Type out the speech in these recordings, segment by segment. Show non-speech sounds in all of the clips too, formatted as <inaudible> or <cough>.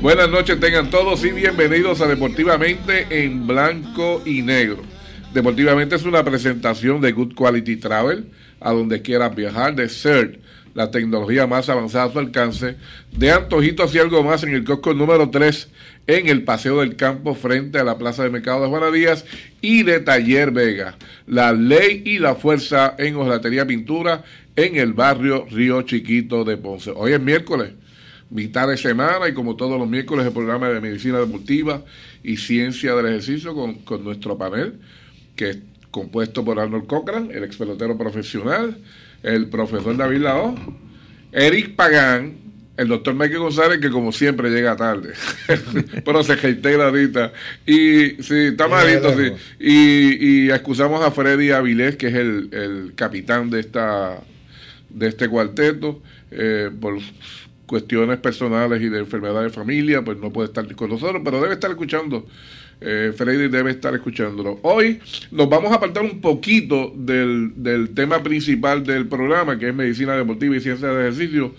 Buenas noches tengan todos y bienvenidos a Deportivamente en Blanco y Negro. Deportivamente es una presentación de Good Quality Travel, a donde quieras viajar, de CERT, la tecnología más avanzada a su alcance, de antojitos y algo más en el Costco número 3, en el Paseo del Campo, frente a la Plaza de Mercado de Juana Díaz, y de Taller Vega, la ley y la fuerza en Ojalatería Pintura, en el barrio Río Chiquito de Ponce. Hoy es miércoles mitad de semana y como todos los miércoles el programa de medicina deportiva y ciencia del ejercicio con, con nuestro panel que es compuesto por Arnold Cochran, el ex pelotero profesional, el profesor David Lao, Eric Pagán, el doctor Michael González, que como siempre llega tarde, <laughs> pero se reitera ahorita. Y sí, está malito, sí. Y, y excusamos a Freddy Avilés, que es el, el capitán de esta de este cuarteto, eh, por cuestiones personales y de enfermedad de familia, pues no puede estar con nosotros, pero debe estar escuchando. Eh, debe estar escuchándolo. Hoy nos vamos a apartar un poquito del, del tema principal del programa, que es medicina deportiva y ciencia de ejercicio,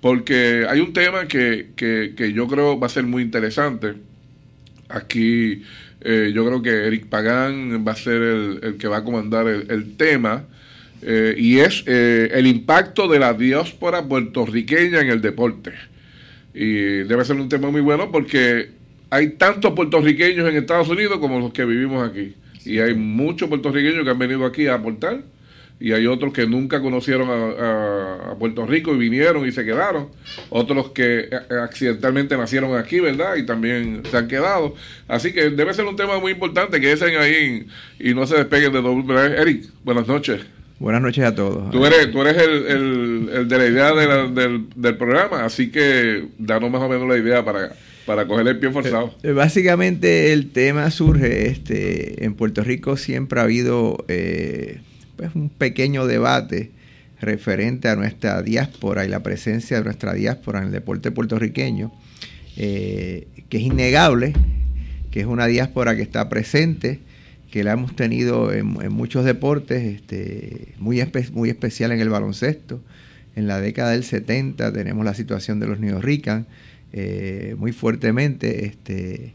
porque hay un tema que, que, que yo creo va a ser muy interesante. Aquí eh, yo creo que Eric Pagán va a ser el, que va a comandar el tema. Eh, y es eh, el impacto de la diáspora puertorriqueña en el deporte. Y debe ser un tema muy bueno porque hay tantos puertorriqueños en Estados Unidos como los que vivimos aquí. Y hay muchos puertorriqueños que han venido aquí a aportar y hay otros que nunca conocieron a, Puerto Rico y vinieron y se quedaron, otros que eh, accidentalmente nacieron aquí, ¿verdad? Y también se han quedado. Así que debe ser un tema muy importante que estén ahí y no se despeguen de doble. Eric, buenas noches. Buenas noches a todos. Tú eres, tú eres el, el, de la idea del, del, programa, así que danos más o menos la idea para, para coger el pie forzado. Eh, básicamente el tema surge, este, en Puerto Rico siempre ha habido eh, pues un pequeño debate referente a nuestra diáspora y la presencia de nuestra diáspora en el deporte puertorriqueño, eh, que es innegable, que es una diáspora que está presente que la hemos tenido en, muchos deportes, este, muy, muy especial en el baloncesto. En la década del 70 tenemos la situación de los New Rican eh, muy fuertemente, este,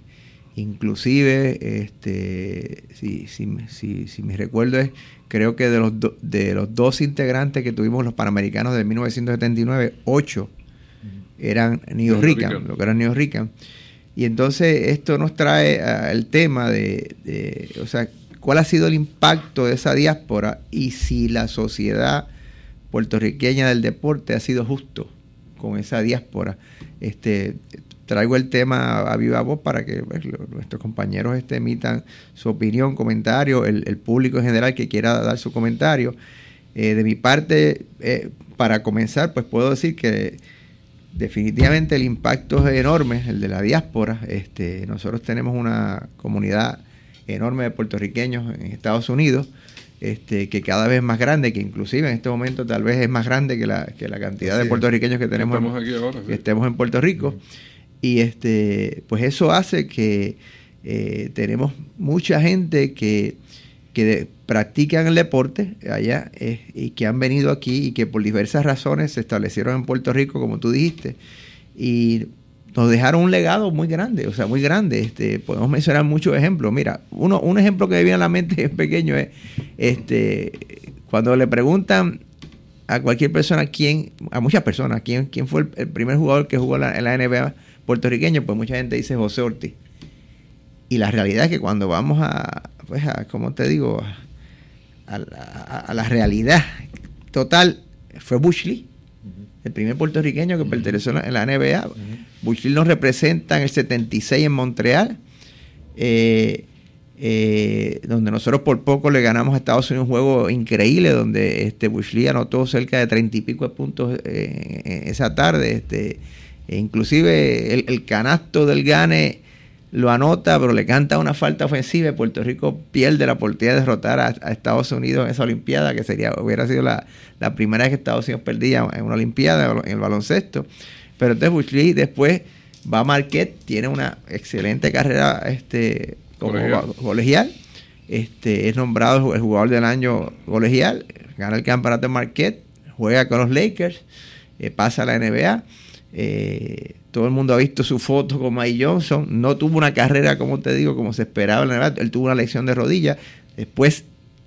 inclusive, este, si, si, si, si me recuerdo es, creo que de los, de los dos integrantes que tuvimos los Panamericanos de 1979, ocho eran New Rican, lo que eran New Rican. Y entonces esto nos trae el tema de, o sea, cuál ha sido el impacto de esa diáspora y si la sociedad puertorriqueña del deporte ha sido justo con esa diáspora. Este, traigo el tema a viva voz para que pues, nuestros compañeros este, emitan su opinión, comentario, el, público en general que quiera dar su comentario. Eh, de mi parte, eh, para comenzar, pues puedo decir que definitivamente el impacto es enorme, el de la diáspora. Este, nosotros tenemos una comunidad enorme de puertorriqueños en Estados Unidos, este, que cada vez es más grande, que inclusive en este momento tal vez es más grande que la, que la cantidad de puertorriqueños que tenemos que estemos en Puerto Rico. Y este, pues eso hace que eh, tenemos mucha gente que que practican el deporte allá eh, y que han venido aquí y que por diversas razones se establecieron en Puerto Rico, como tú dijiste, y nos dejaron un legado muy grande, o sea, muy grande. Este, podemos mencionar muchos ejemplos. Mira, uno, un ejemplo que me viene a la mente <laughs> es pequeño, es este, cuando le preguntan a cualquier persona quién, a muchas personas, quién, quién fue el, primer jugador que jugó la, en la NBA puertorriqueño, pues mucha gente dice José Ortiz. Y la realidad es que cuando vamos a, pues, a, como te digo, a, la realidad total, fue Bush Lee, el primer puertorriqueño que perteneció en la NBA. Bush Lee nos representa en el 76 en Montreal, eh, eh, donde nosotros por poco le ganamos a Estados Unidos un juego increíble, donde este Bush Lee anotó cerca de treinta y pico de puntos eh, esa tarde. Este, e inclusive el, el, canasto del Gane lo anota, pero le canta una falta ofensiva y Puerto Rico pierde la oportunidad de derrotar a, Estados Unidos en esa Olimpiada, que sería hubiera sido la, primera vez que Estados Unidos perdía en una Olimpiada en el baloncesto. Pero entonces Bush Lee después va a Marquette, tiene una excelente carrera este, como colegial. Este, es nombrado el jugador del año colegial, gana el campeonato de Marquette, juega con los Lakers, eh, pasa a la NBA. Eh, todo el mundo ha visto su foto con Mike Johnson. No tuvo una carrera, como te digo, como se esperaba. En Él tuvo una lesión de rodilla. Después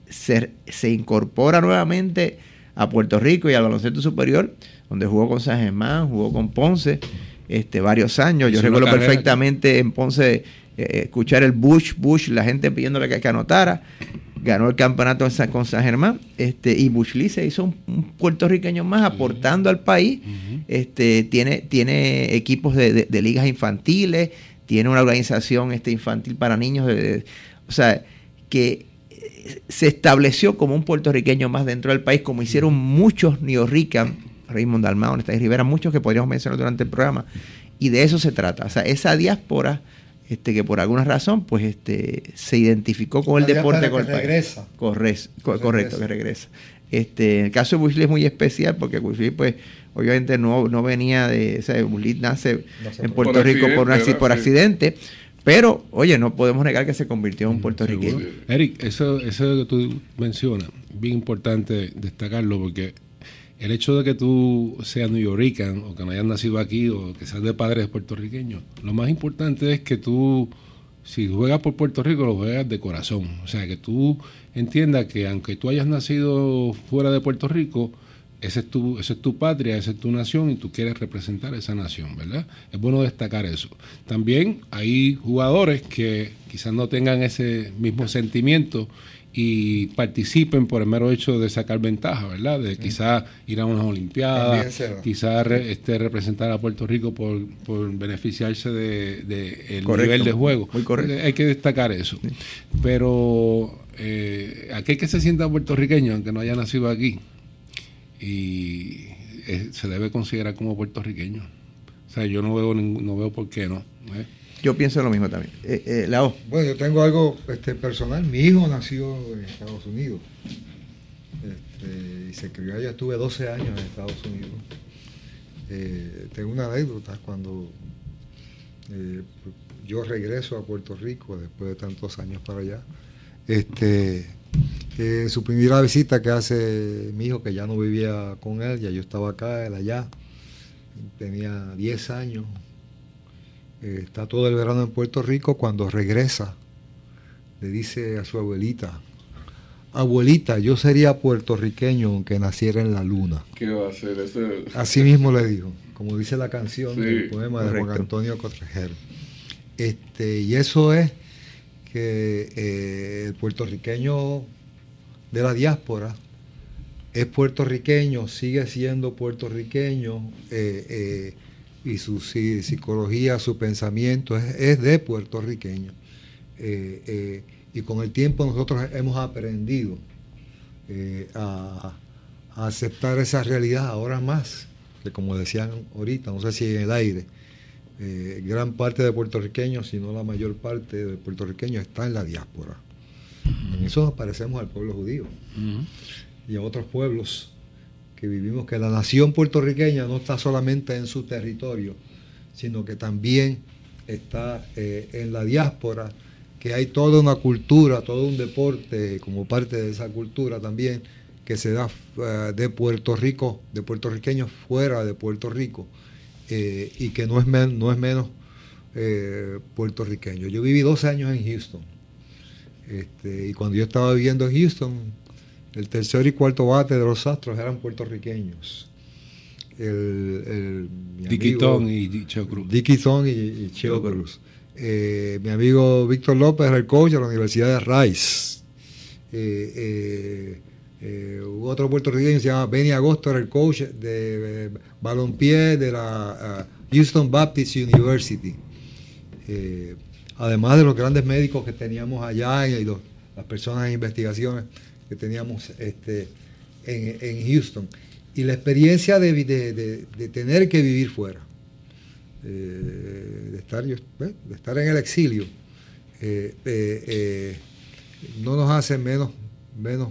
se, incorpora nuevamente a Puerto Rico y al baloncesto superior, donde jugó con San Germán, jugó con Ponce este, varios años. Yo recuerdo perfectamente en Ponce eh, escuchar el Bush, Bush, la gente pidiéndole que, que anotara ganó el campeonato con San Germán, este, y Bush Lee se hizo un, puertorriqueño más aportando al país, este, tiene, tiene equipos de, ligas infantiles, tiene una organización este, infantil para niños, o sea, que eh, se estableció como un puertorriqueño más dentro del país, como hicieron muchos neorrican, Raymond Dalmao, Néstor Rivera, muchos que podríamos mencionar durante el programa, y de eso se trata, o sea, esa diáspora este, que por alguna razón pues este, se identificó con el deporte con el regresa. Correcto, correcto, que regresa. Este, el caso de Bush es muy especial porque Bush pues obviamente no, no venía de, o sea, Bush nace en Puerto Rico por, por accidente, pero oye, no podemos negar que se convirtió en un puertorriqueño. Eric, eso, eso que tú mencionas, bien importante destacarlo porque el hecho de que tú seas New Yorker o que no hayas nacido aquí o que seas de padres puertorriqueños, lo más importante es que tú, si juegas por Puerto Rico, lo juegas de corazón. O sea, que tú entiendas que aunque tú hayas nacido fuera de Puerto Rico, esa es, tu, esa es tu patria, esa es tu nación y tú quieres representar esa nación, ¿verdad? Es bueno destacar eso. También hay jugadores que quizás no tengan ese mismo sentimiento y participen por el mero hecho de sacar ventaja, ¿verdad? De quizás ir a unas Olimpiadas, quizás este, representar a Puerto Rico por, beneficiarse del de, nivel de juego. Muy correcto. Hay que destacar eso. Pero eh, aquel que se sienta puertorriqueño, aunque no haya nacido aquí, y eh, se debe considerar como puertorriqueño. O sea, yo no veo, no veo por qué no. ¿eh? Yo pienso lo mismo también. Eh, eh, la Bueno, yo tengo algo este, personal. Mi hijo nació en Estados Unidos. Este, y se crió allá. Estuve 12 años en Estados Unidos. Eh, tengo una anécdota cuando yo regreso a Puerto Rico después de tantos años para allá. Este, su primera visita que hace mi hijo, que ya no vivía con él, ya yo estaba acá, él allá, tenía 10 años, eh, está todo el verano en Puerto Rico, cuando regresa, le dice a su abuelita, abuelita, yo sería puertorriqueño aunque naciera en la luna. ¿Qué va a hacer? Así mismo le dijo, como dice la canción del poema de Juan Antonio Cotrejero. Este, y eso es que eh, el puertorriqueño de la diáspora es puertorriqueño, sigue siendo puertorriqueño, eh, y su psicología, su pensamiento es, de puertorriqueño. Eh, eh, y con el tiempo nosotros hemos aprendido eh, a, aceptar esa realidad ahora más, que como decían ahorita, no sé si en el aire, gran parte de puertorriqueños, si no la mayor parte de puertorriqueños está en la diáspora. En eso nos parecemos al pueblo judío. Y a otros pueblos que vivimos, que la nación puertorriqueña no está solamente en su territorio, sino que también está eh, en la diáspora, que hay toda una cultura, todo un deporte como parte de esa cultura también, que se da eh, de Puerto Rico, de puertorriqueños fuera de Puerto Rico, eh, y que no es, no es menos puertorriqueño. Yo viví 12 años en Houston, este, y cuando yo estaba viviendo en Houston, el tercer y cuarto bate de los Astros eran puertorriqueños. El, Diquitón y Cheo Cruz. Diquitón y, Cheo Cruz. Eh, mi amigo Víctor López era el coach de la Universidad de Rice. Eh, eh, otro puertorriqueño se llama Benny Agosto, era el coach de balompié de la Houston Baptist University. además de los grandes médicos que teníamos allá y las personas en investigaciones que teníamos este, en, Houston. Y la experiencia de, tener que vivir fuera, de, estar, de estar en el exilio, no nos hace menos, menos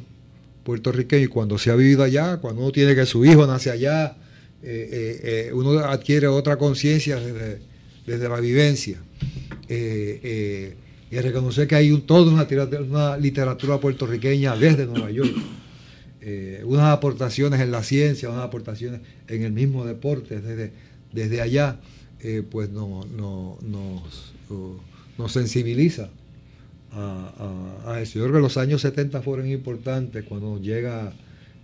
puertorriqueños. Y cuando se ha vivido allá, cuando uno tiene que su hijo nace allá, uno adquiere otra conciencia desde, la vivencia. y reconocer que hay un, toda una, una literatura puertorriqueña desde Nueva York eh, unas aportaciones en la ciencia, unas aportaciones en el mismo deporte desde, desde allá, eh, pues no, no, nos, nos, sensibiliza a, eso. Yo creo que los años 70 fueron importantes cuando llega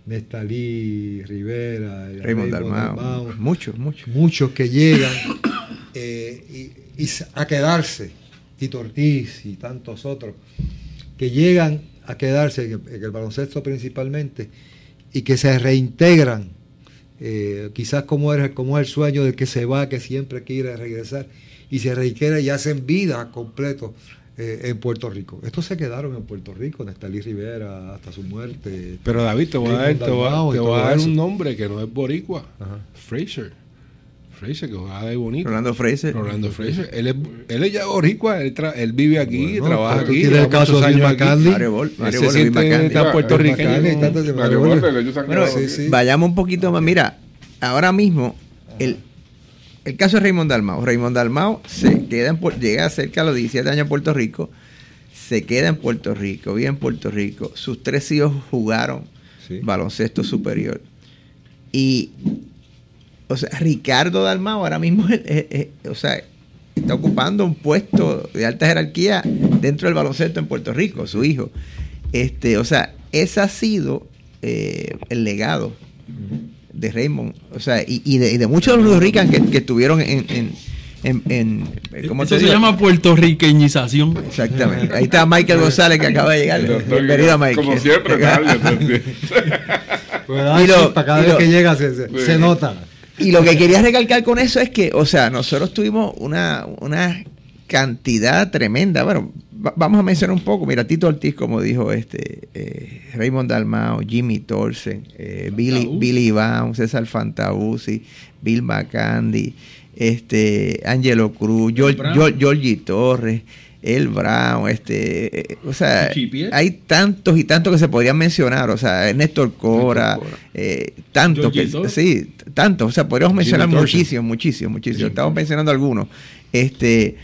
Nestalí, Rivera, Raymond Dalmau, muchos, muchos. Muchos que llegan <coughs> eh, y, a quedarse, Tito Ortiz y tantos otros, que llegan a quedarse en el, baloncesto principalmente y que se reintegran, eh, quizás como, era, como es el sueño del que se va, que siempre quiere regresar, y se reintegran y hacen vida completo eh, en Puerto Rico. Estos se quedaron en Puerto Rico, Nestalí Rivera, hasta su muerte. Pero David, te voy a dar, un nombre que no es boricua, Fraser. Fraser, que jugaba de bonito. Rolando Fraser. Rolando Fraser. Él es, él es ya boricua, él, él vive aquí, trabaja aquí. Tiene el caso de Mario se siente tan puertorriqueño. Bueno, vayamos un poquito más. Mira, ahora mismo, el, el caso de Raymond Dalmao. Raymond Dalmao se queda en, llega cerca a los 17 años a Puerto Rico, se queda en Puerto Rico, vive en Puerto Rico. Sus tres hijos jugaron baloncesto superior. Y o sea, Ricardo Dalmao ahora mismo o sea, está ocupando un puesto de alta jerarquía dentro del baloncesto en Puerto Rico, su hijo. Este, o sea, ese ha sido eh, el legado de Raymond. O sea, y, de, muchos de los ricos que, que, estuvieron en, en ¿cómo Eso se llama puertorriqueñización. Exactamente. Ahí está Michael González que acaba de llegar. Bienvenido, Michael. Como siempre, <laughs> pues, y lo, para cada vez que llega se nota. Y lo que quería recalcar con eso es que, o sea, nosotros tuvimos una, una cantidad tremenda. Bueno, vamos a mencionar un poco. Mira, Tito Ortiz, como dijo este eh, Raymond Dalmao, Jimmy Torsen, eh, Billy, Billy Baum, César Fantausi, Bill McCandy, este, Angelo Cruz, Georgie Torres el Brown, este, eh, o sea, hay tantos y tantos que se podrían mencionar, o sea, Néstor Cora, eh, tantos, que, sí, tantos, o sea, podríamos mencionar muchísimos, muchísimos, muchísimos, estamos mencionando algunos, este,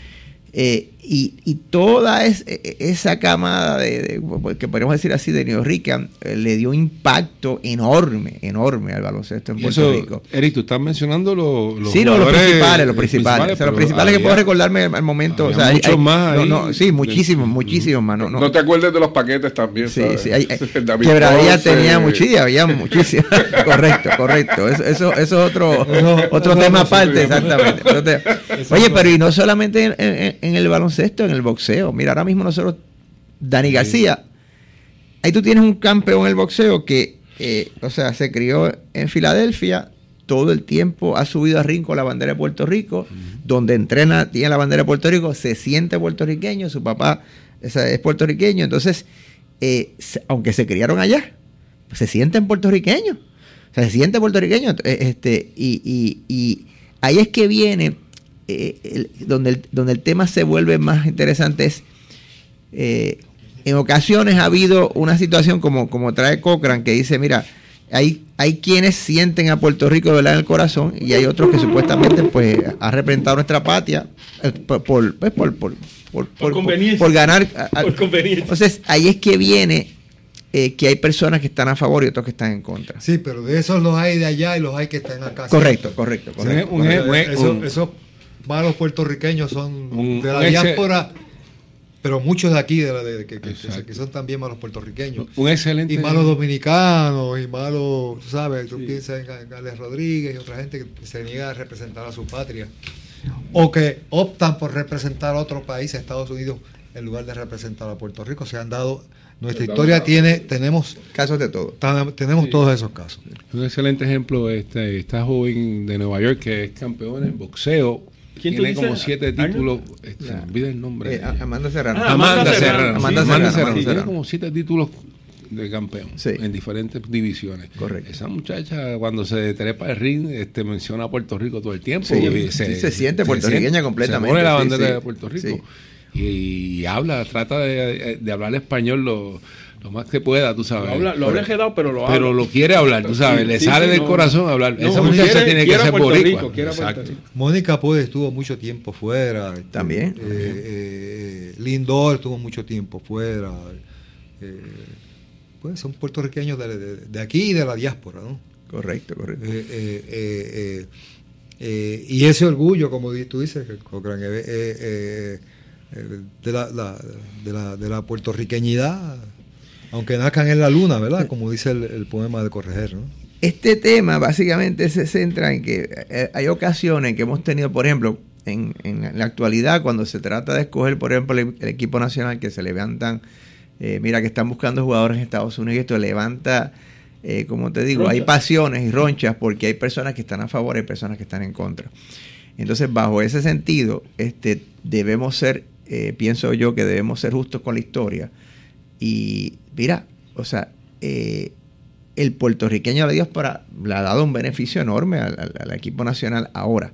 eh, y, y, toda es, e, e, esa camada de, que podríamos decir así de New Rican eh, le dio impacto enorme, enorme al baloncesto en Puerto Rico. Eric, tú estás mencionando los, sí, los principales, los principales, los principales que puedo recordarme al momento. O sea, muchos más. no, sí, muchísimos, muchísimos más. No, no, te acuerdes de los paquetes también. Sí, sí. Hay, <laughs> quebradilla tenía muchísimas, había muchísimas. <laughs> correcto, correcto. Eso, eso, eso es otro, otro tema aparte, exactamente. <laughs> oye, pero y no solamente en, en el baloncesto esto en el boxeo. Mira, ahora mismo nosotros, Dani García, ahí tú tienes un campeón en el boxeo que, eh, o sea, se crió en Filadelfia, todo el tiempo ha subido a ring la bandera de Puerto Rico, donde entrena, tiene la bandera de Puerto Rico, se siente puertorriqueño, su papá es, puertorriqueño, entonces, eh, aunque se criaron allá, se sienten puertorriqueños, o sea, se siente puertorriqueño, eh, este, y, y ahí es que viene eh, donde, el, donde el tema se vuelve más interesante es, eh, en ocasiones ha habido una situación como, como trae Cochran, que dice, mira, hay, hay quienes sienten a Puerto Rico de en el corazón y hay otros que supuestamente pues ha representado nuestra patria eh, por, por, pues, por, por, por, ganar. Entonces ahí es que viene que hay personas que están a favor y otros que están en contra. Sí, pero de esos los hay de allá y los hay que están acá. Correcto, correcto. correcto. eso, malos puertorriqueños son de la diáspora, pero muchos de aquí, de, la, de que, son también malos puertorriqueños. Un excelente. Y malos dominicanos, y malos, tú sabes, tú piensas en Gales Rodríguez y otra gente que se niega a representar a su patria. O que optan por representar a otro país, a Estados Unidos, en lugar de representar a Puerto Rico. Se han dado nuestra historia tiene, tenemos casos de todo. Tenemos todos esos casos. Un excelente ejemplo, este, esta joven de Nueva York que es campeón en boxeo, tiene como siete títulos. Se olvida el nombre. Eh, Amanda Serrano. Ah, Amanda, Serrano. Amanda Serrano. Tiene como siete títulos de campeón en diferentes divisiones. Correcto. Esa muchacha cuando se trepa el ring este, menciona a Puerto Rico todo el tiempo. se, se, siente puertorriqueña completamente. Se pone la bandera de Puerto Rico. Y, habla, trata de, de hablar español lo lo más que pueda, tú sabes. Lo habla, lo quedado, pero lo habla. Pero lo quiere hablar, tú sabes, le sale del corazón hablar. Esa muchacha tiene que ser boricua. Exacto. Mónica pues estuvo mucho tiempo fuera. También. Eh, eh, Lindor estuvo mucho tiempo fuera. Eh, pues son puertorriqueños de, de, aquí y de la diáspora, ¿no? Correcto, correcto. Eh, y ese orgullo, como tú dices, de, la, la, de, la, de la puertorriqueñidad aunque nazcan en la luna, ¿verdad? Como dice el, poema de Correger, ¿no? Este tema básicamente se centra en que eh, hay ocasiones que hemos tenido, por ejemplo, en, la actualidad, cuando se trata de escoger, por ejemplo, el, equipo nacional que se levantan, eh, mira que están buscando jugadores en Estados Unidos y esto levanta, eh, como te digo, hay pasiones y ronchas porque hay personas que están a favor y personas que están en contra. Entonces, bajo ese sentido, este, debemos ser, pienso yo que debemos ser justos con la historia y mira, o sea, eh, el puertorriqueño de Dios para, le ha dado un beneficio enorme al, equipo nacional ahora.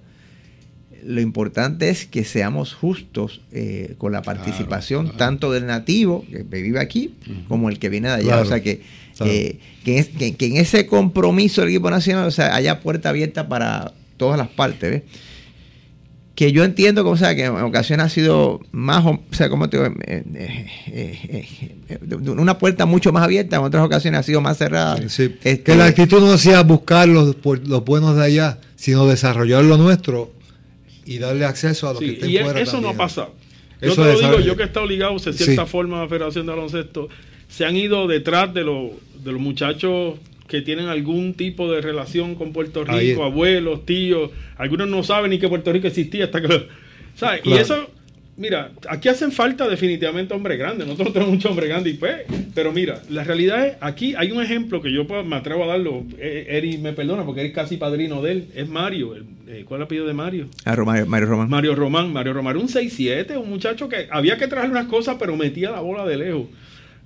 Lo importante es que seamos justos eh, con la participación tanto del nativo que vive aquí como el que viene de allá. o sea, que, que, en ese compromiso del equipo nacional o sea, haya puerta abierta para todas las partes. ¿ves? Que yo entiendo que, o sea, que en ocasiones ha sido más, o sea, como te digo, eh, eh, eh, una puerta mucho más abierta, en otras ocasiones ha sido más cerrada. Este, que la actitud no sea buscar los, los, buenos de allá, sino desarrollar lo nuestro y darle acceso a lo que estén y Eso no ha pasado. Yo te lo digo, yo que he estado ligado de cierta forma a la Federación de Baloncesto, se han ido detrás de, de los muchachos que tienen algún tipo de relación con Puerto Rico, abuelos, tíos, algunos no saben ni que Puerto Rico existía hasta que... ¿sabes? Y eso, mira, aquí hacen falta definitivamente hombres grandes, nosotros tenemos muchos hombres grandes y pues, pero mira, la realidad es, aquí hay un ejemplo que yo me atrevo a darlo, eh, Eri me perdona porque eres casi padrino de él, es Mario, eh, ¿cuál el apellido de Mario? Ah, Mario, Román. Mario Román, Mario Román, un 6-7, un muchacho que había que traerle unas cosas, pero metía la bola de lejos.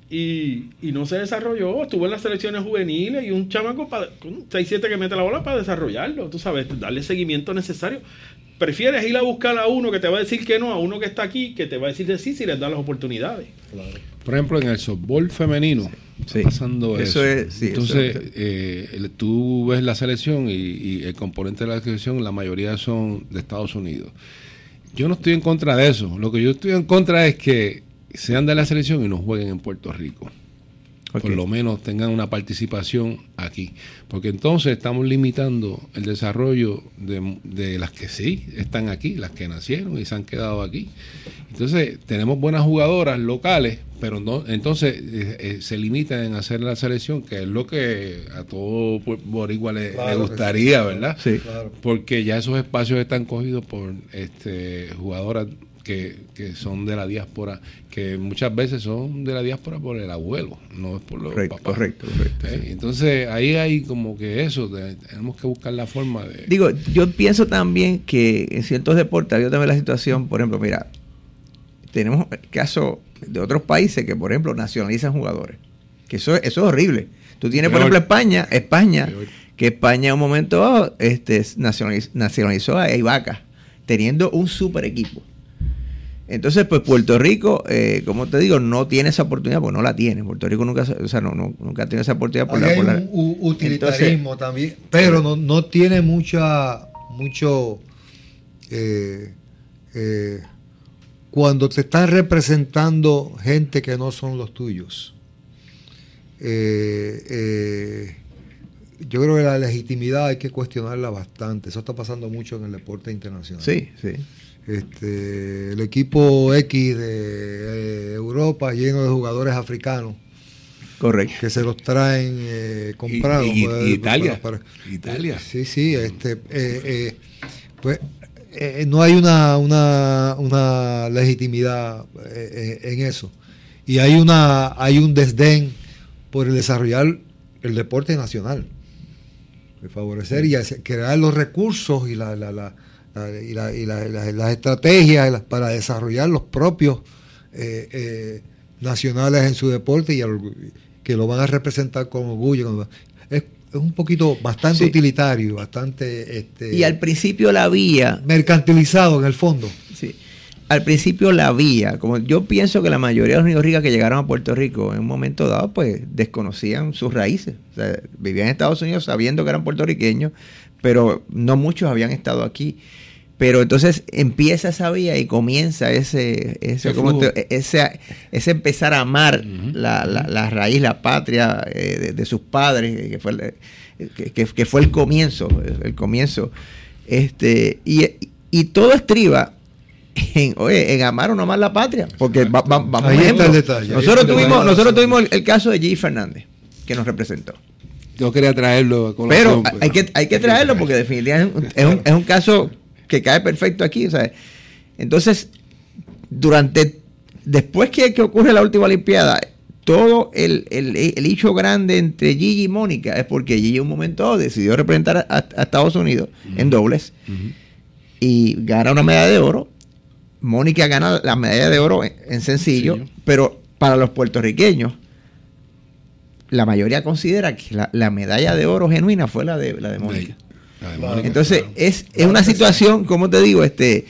Y, no se desarrolló. Estuvo en las selecciones juveniles y un chamaco con 6-7 que mete la bola para desarrollarlo. Tú sabes, darle seguimiento necesario. Prefieres ir a buscar a uno que te va a decir que no, a uno que está aquí, que te va a decir de sí si les da las oportunidades. Por ejemplo, en el softball femenino está pasando eso. Entonces, eh, tú ves la selección y, y el componente de la selección, la mayoría son de Estados Unidos. Yo no estoy en contra de eso. Lo que yo estoy en contra es que sean de la selección y no jueguen en Puerto Rico. Por lo menos tengan una participación aquí. Porque entonces estamos limitando el desarrollo de, las que sí están aquí, las que nacieron y se han quedado aquí. Entonces tenemos buenas jugadoras locales, pero no, entonces eh, eh, se limitan en hacer la selección, que es lo que a todo por igual le, gustaría, ¿verdad? Sí. Porque ya esos espacios están cogidos por este, jugadoras que, son de la diáspora, que muchas veces son de la diáspora por el abuelo, no es por los correcto, papás. Correcto, correcto. ¿Eh? Entonces ahí hay como que eso, tenemos que buscar la forma de... Digo, yo pienso también que en ciertos deportes había también la situación, por ejemplo, mira, tenemos el caso de otros países que, por ejemplo, nacionalizan jugadores, que eso, eso es horrible. Tú tienes, por ejemplo, España, España, que España en un momento este, nacionalizó, nacionalizó a Ibaka, teniendo un super equipo. Entonces, pues Puerto Rico, eh, como te digo, no tiene esa oportunidad, pues no la tiene. Puerto Rico nunca, o sea, no, nunca ha tenido esa oportunidad por la, un utilitarismo también, pero no, no tiene mucha, mucho, eh, eh, cuando te están representando gente que no son los tuyos. Eh, yo creo que la legitimidad hay que cuestionarla bastante. Eso está pasando mucho en el deporte internacional. Sí, sí. Este, el equipo X de eh, Europa lleno de jugadores africanos. Correcto. Que se los traen eh, comprados. Y, Italia. Italia. Sí, sí. Este, eh, pues no hay una, una, una legitimidad en eso. Y hay, una, hay un desdén por el desarrollar el deporte nacional. favorecer y crear los recursos y la, la y, las estrategias para desarrollar los propios eh, eh, nacionales en su deporte y que lo van a representar con orgullo. Es, un poquito bastante utilitario, bastante... Este, y al principio la vía... Mercantilizado en el fondo. Sí. Al principio la vía, como yo pienso que la mayoría de los niños ricos que llegaron a Puerto Rico en un momento dado, pues desconocían sus raíces. O sea, vivían en Estados Unidos sabiendo que eran puertorriqueños, pero no muchos habían estado aquí. Pero entonces empieza esa vía y comienza ese, ese, ese, empezar a amar la, la, raíz, la patria eh, de, sus padres, que fue, que, fue el comienzo, el comienzo. Este, y, todo estriba en, oye, en amar o no amar la patria. Porque vamos Ahí está el detalle. Nosotros tuvimos, nosotros tuvimos el, caso de G. Fernández, que nos representó. Yo quería traerlo. Pero hay que, hay que traerlo porque definitivamente es un, es un caso que cae perfecto aquí. Entonces, durante, después que, ocurre la última Olimpiada, todo el, el, hecho grande entre Gigi y Mónica es porque Gigi en un momento decidió representar a, Estados Unidos en dobles y gana una medalla de oro. Mónica gana la medalla de oro en, sencillo, pero para los puertorriqueños, la mayoría considera que la, medalla de oro genuina fue la de, la de Mónica. Entonces, es, es una situación, como te digo, este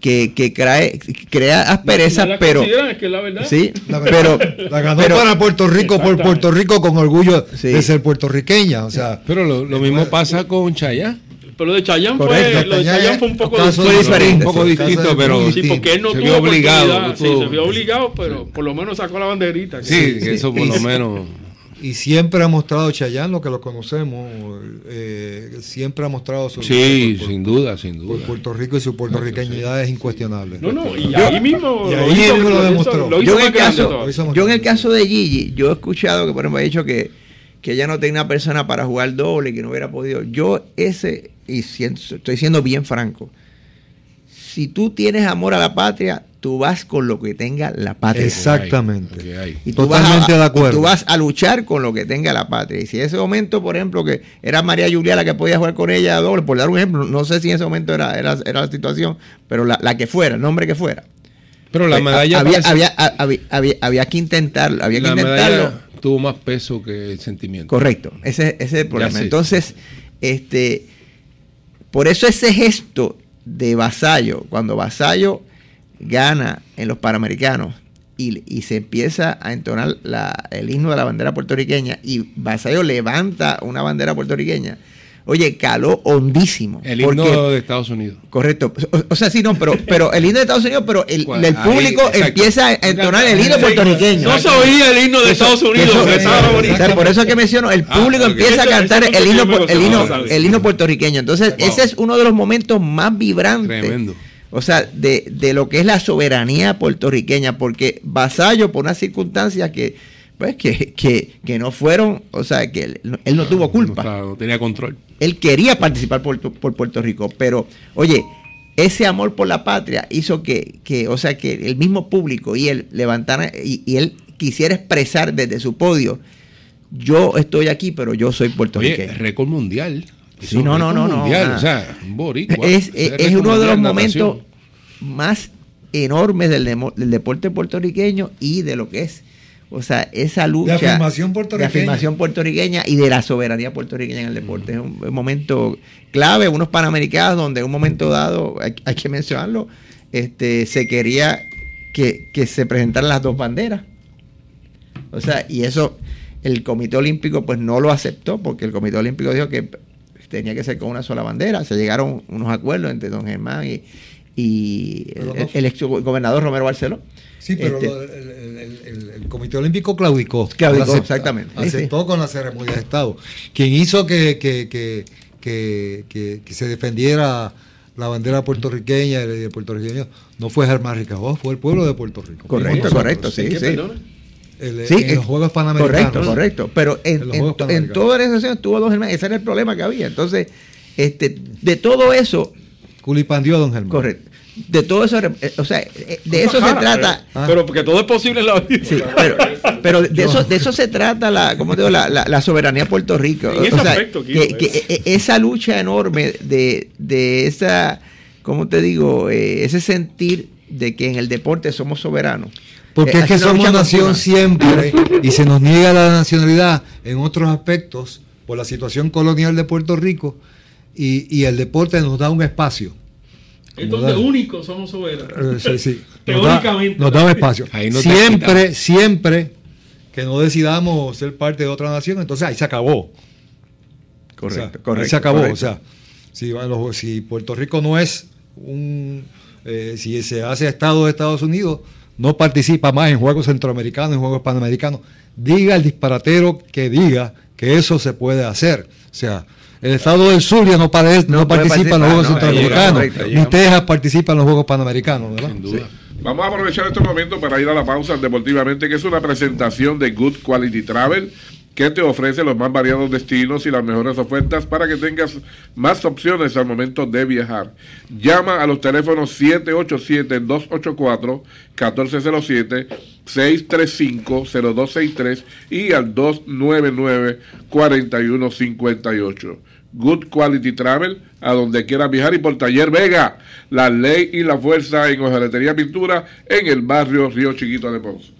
que, que crea, crea aspereza, pero sí, la pero <laughs> la ganó para Puerto Rico por Puerto Rico con orgullo de ser puertorriqueña, o sea, pero lo, mismo pasa con Chaya pero lo de Chayán fue, lo de fue un poco diferente, un poco distinto, pero sí, porque él no se vio obligado, sí, se vio obligado, pero por lo menos sacó la banderita. Sí, eso por lo menos y siempre ha mostrado Chayán, lo que lo conocemos, eh, siempre ha mostrado su Sí, sin duda, sin duda. Por Puerto Rico y su puertorriqueñidad es incuestionable. No, no, y ahí mismo, y ahí lo, demostró. yo, en el caso, yo en el caso de Gigi, yo he escuchado que por ejemplo ha dicho que, que ella no tenía una persona para jugar doble, que no hubiera podido. Yo ese, y estoy siendo bien franco, si tú tienes amor a la patria, tú vas con lo que tenga la patria. Exactamente. Y tú Totalmente de acuerdo. tú vas a luchar con lo que tenga la patria. Y si en ese momento, por ejemplo, que era María Julia la que podía jugar con ella doble, por dar un ejemplo, no sé si en ese momento era, era, la situación, pero la, que fuera, el nombre que fuera. Pero la pues, medalla había, había, había, que intentarlo, había que intentarlo. Tuvo más peso que el sentimiento. Correcto, ese, ese es el problema. Entonces, este, por eso ese gesto de Vasallo, cuando Vasallo gana en los Panamericanos y, y se empieza a entonar la, el himno de la bandera puertorriqueña y Vasallo levanta una bandera puertorriqueña, oye, caló hondísimo. El himno de Estados Unidos. Correcto. O, sea, sí, no, pero, pero el himno de Estados Unidos, pero el, público empieza a entonar el himno puertorriqueño. No se oía el himno de Estados Unidos. por eso es que menciono, el ah, público empieza a cantar el himno, el himno, el himno puertorriqueño. Entonces, ese es uno de los momentos más vibrantes. Tremendo. O sea, de, de lo que es la soberanía puertorriqueña, porque Vasallo, por unas circunstancias que pues que, que, que, no fueron, o sea, que él, no tuvo culpa. No, tenía control. Él quería participar por, por, Puerto Rico, pero oye, ese amor por la patria hizo que, que o sea, que el mismo público y él levantara y, él quisiera expresar desde su podio, yo estoy aquí, pero yo soy puertorriqueño. Oye, récord mundial. Sí, no, no, no, no. o sea, boricua, es, es, uno de los momentos más enormes del, del deporte puertorriqueño y de lo que es o sea, esa lucha de afirmación puertorriqueña, afirmación puertorriqueña y de la soberanía puertorriqueña en el deporte. Es un, momento clave, unos panamericanos donde en un momento dado, hay, que mencionarlo, este, se quería que, se presentaran las dos banderas. O sea, y eso el Comité Olímpico pues no lo aceptó porque el Comité Olímpico dijo que tenía que ser con una sola bandera. Se llegaron unos acuerdos entre don Germán y, el, ex gobernador Romero Barceló. Sí, pero este, el, Comité Olímpico claudicó. Claudicó, exactamente. Aceptó con la ceremonia de Estado. Quien hizo que, que, que, que, se defendiera la bandera puertorriqueña y el puertorriqueño no fue Germán Ricabó, fue el pueblo de Puerto Rico. Correcto, correcto, sí, sí. En los Juegos Panamericanos. Correcto, correcto. Pero en, en, en toda la situación tuvo dos Germán. Ese era el problema que había. Entonces, este, de todo eso. Culipandió don Germán. Correcto de todo eso, eh, o sea, eh, de eso se trata. ¿eh? Pero porque todo es posible en la vida. Sí, pero, pero de eso, de eso se trata la, como digo, la, la, soberanía de Puerto Rico. o sea, que, esa lucha enorme de, de esa, ¿cómo te digo? ese sentir de que en el deporte somos soberanos. Porque es que somos nación siempre y se nos niega la nacionalidad en otros aspectos por la situación colonial de Puerto Rico y, el deporte nos da un espacio. Es donde únicos somos soberanos. Sí, sí. <laughs> Teóricamente. Nos da, un espacio. siempre, siempre que no decidamos ser parte de otra nación, entonces ahí se acabó. Correcto, correcto. Ahí se acabó. O sea, si, si Puerto Rico no es un. Eh, si se hace Estado de Estados Unidos, no participa más en Juegos Centroamericanos, en Juegos Panamericanos. Diga el disparatero que diga que eso se puede hacer. O sea, el Estado del Zulia no, no, participa en los Juegos Centroamericanos, ni Texas participa en los Juegos Panamericanos, ¿verdad? Sin duda. Vamos a aprovechar este momento para ir a la pausa deportivamente, que es una presentación de Good Quality Travel que te ofrece los más variados destinos y las mejores ofertas para que tengas más opciones al momento de viajar. Llama a los teléfonos 787-284-1407, 635-0263 y al 299-4158. Good Quality Travel, a donde quieras viajar y por Taller Vega, la ley y la fuerza en hojalatería pintura en el barrio Río Chiquito de Ponce.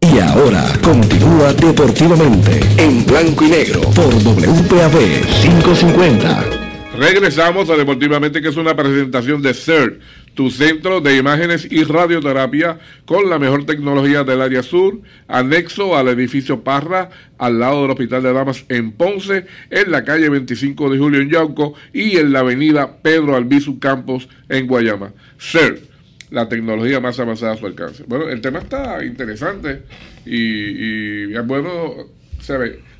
Y ahora continúa deportivamente en blanco y negro por WPAB 550. Regresamos a Deportivamente, que es una presentación de CERT, tu centro de imágenes y radioterapia con la mejor tecnología del área sur, anexo al edificio Parra, al lado del Hospital de Damas en Ponce, en la calle 25 de Julio en Yauco y en la avenida Pedro Albizu Campos en Guayama. CERT la tecnología más avanzada a su alcance. Bueno, el tema está interesante y, y es bueno,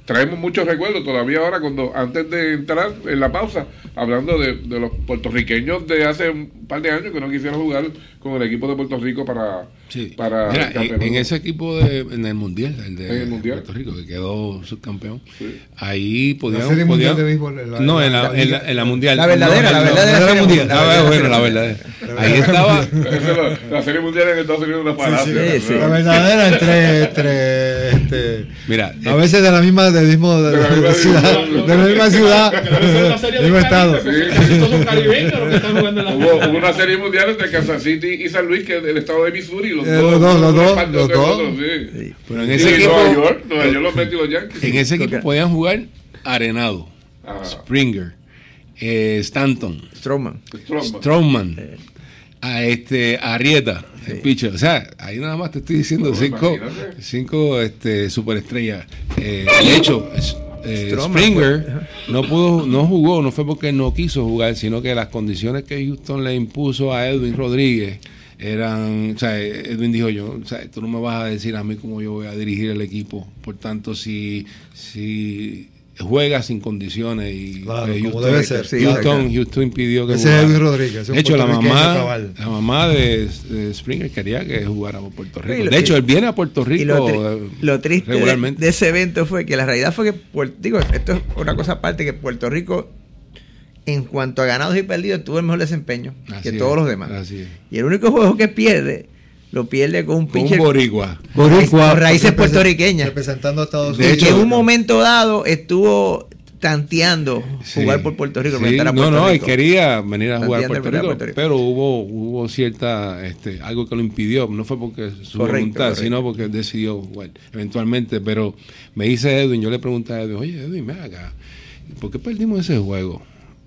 traemos muchos recuerdos todavía ahora cuando antes de entrar en la pausa hablando de, los puertorriqueños de hace un par de años que no quisieron jugar con el equipo de Puerto Rico para, para en, ese equipo de, en el mundial el de Puerto Rico que quedó subcampeón ahí podíamos no en la, en, la, mundial. La verdadera la verdadera serie mundial. Ah, bueno la verdadera. Ahí estaba. La serie mundial en Estados Unidos una falacia la verdadera entre entre este, mira a veces de la misma del mismo de, la misma ciudad de la misma ciudad. <laughs> Mismo estado. hubo una serie mundial entre Kansas City y San Luis que es el estado de Missouri los dos los dos los dos pero en ese equipo Nueva York Nueva York los metió los Yankees en ese equipo podían jugar Arenado Springer Stanton Stroman. Stroman. A este Arieta el pitcher. O sea, ahí nada más te estoy diciendo cinco, cinco este, superestrellas. Eh, de hecho, eh, Springer no pudo, no jugó, no fue porque no quiso jugar, sino que las condiciones que Houston le impuso a Edwin Rodríguez eran, o sea, Edwin dijo yo, o sea, tú no me vas a decir a mí cómo yo voy a dirigir el equipo. Por tanto, si, si juega sin condiciones y claro, eh, Houston, debe ser. Houston, Houston, impidió que Ese es Rodríguez. De hecho, la mamá, la mamá de, Springer quería que jugara por Puerto Rico. de hecho, él viene a Puerto Rico lo, eh, triste de, ese evento fue que la realidad fue que, digo, esto es una cosa aparte, que Puerto Rico en cuanto a ganados y perdidos, tuvo el mejor desempeño que todos los demás. Y el único juego que pierde, lo pierde con un pinche. boricua. Boricua. Con raíces puertorriqueñas. Representando a Estados Unidos. De hecho, en un momento dado estuvo tanteando jugar por Puerto Rico. no, no, y quería venir a jugar por Puerto, Rico, pero hubo hubo cierta este, algo que lo impidió, no fue porque su voluntad, sino porque decidió jugar eventualmente, pero me dice Edwin, yo le pregunté a Edwin, oye Edwin, me haga, ¿por qué perdimos ese juego?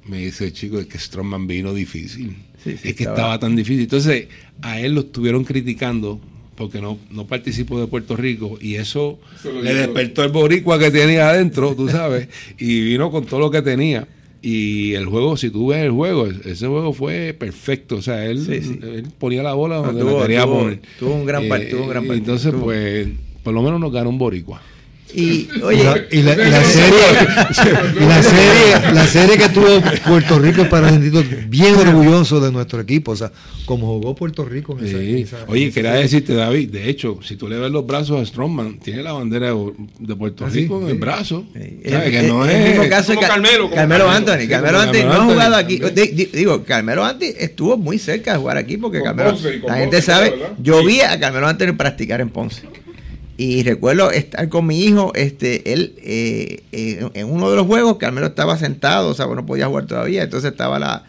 Me dice, chico, es que Strongman vino difícil. es que estaba... estaba tan difícil. Entonces, a él lo estuvieron criticando porque no, no participó de Puerto Rico y eso, le despertó el boricua que tenía adentro, tú sabes, y vino con todo lo que tenía. Y el juego, si tú ves el juego, ese juego fue perfecto. O sea, él, ponía la bola donde la quería poner. Tuvo un gran partido, un gran partido. Entonces, pues, por lo menos nos ganó un boricua. Y, <laughs> oye, y la, serie, la, serie, que tuvo Puerto Rico para sentirnos bien orgulloso de nuestro equipo, o sea, como jugó Puerto Rico. oye, quería decirte, David, de hecho, si tú le ves los brazos a Strongman, tiene la bandera de Puerto ¿Ah, Rico en el brazo. que no es, el mismo caso Carmelo, Carmelo, Anthony. Carmelo Anthony no ha jugado aquí. Digo, Carmelo Anthony estuvo muy cerca de jugar aquí porque Carmelo, la gente sabe, yo vi a Carmelo Anthony practicar en Ponce. Y recuerdo estar con mi hijo, este, él, eh, eh, en uno de los juegos, Carmelo estaba sentado, o sea, no podía jugar todavía, entonces estaba la,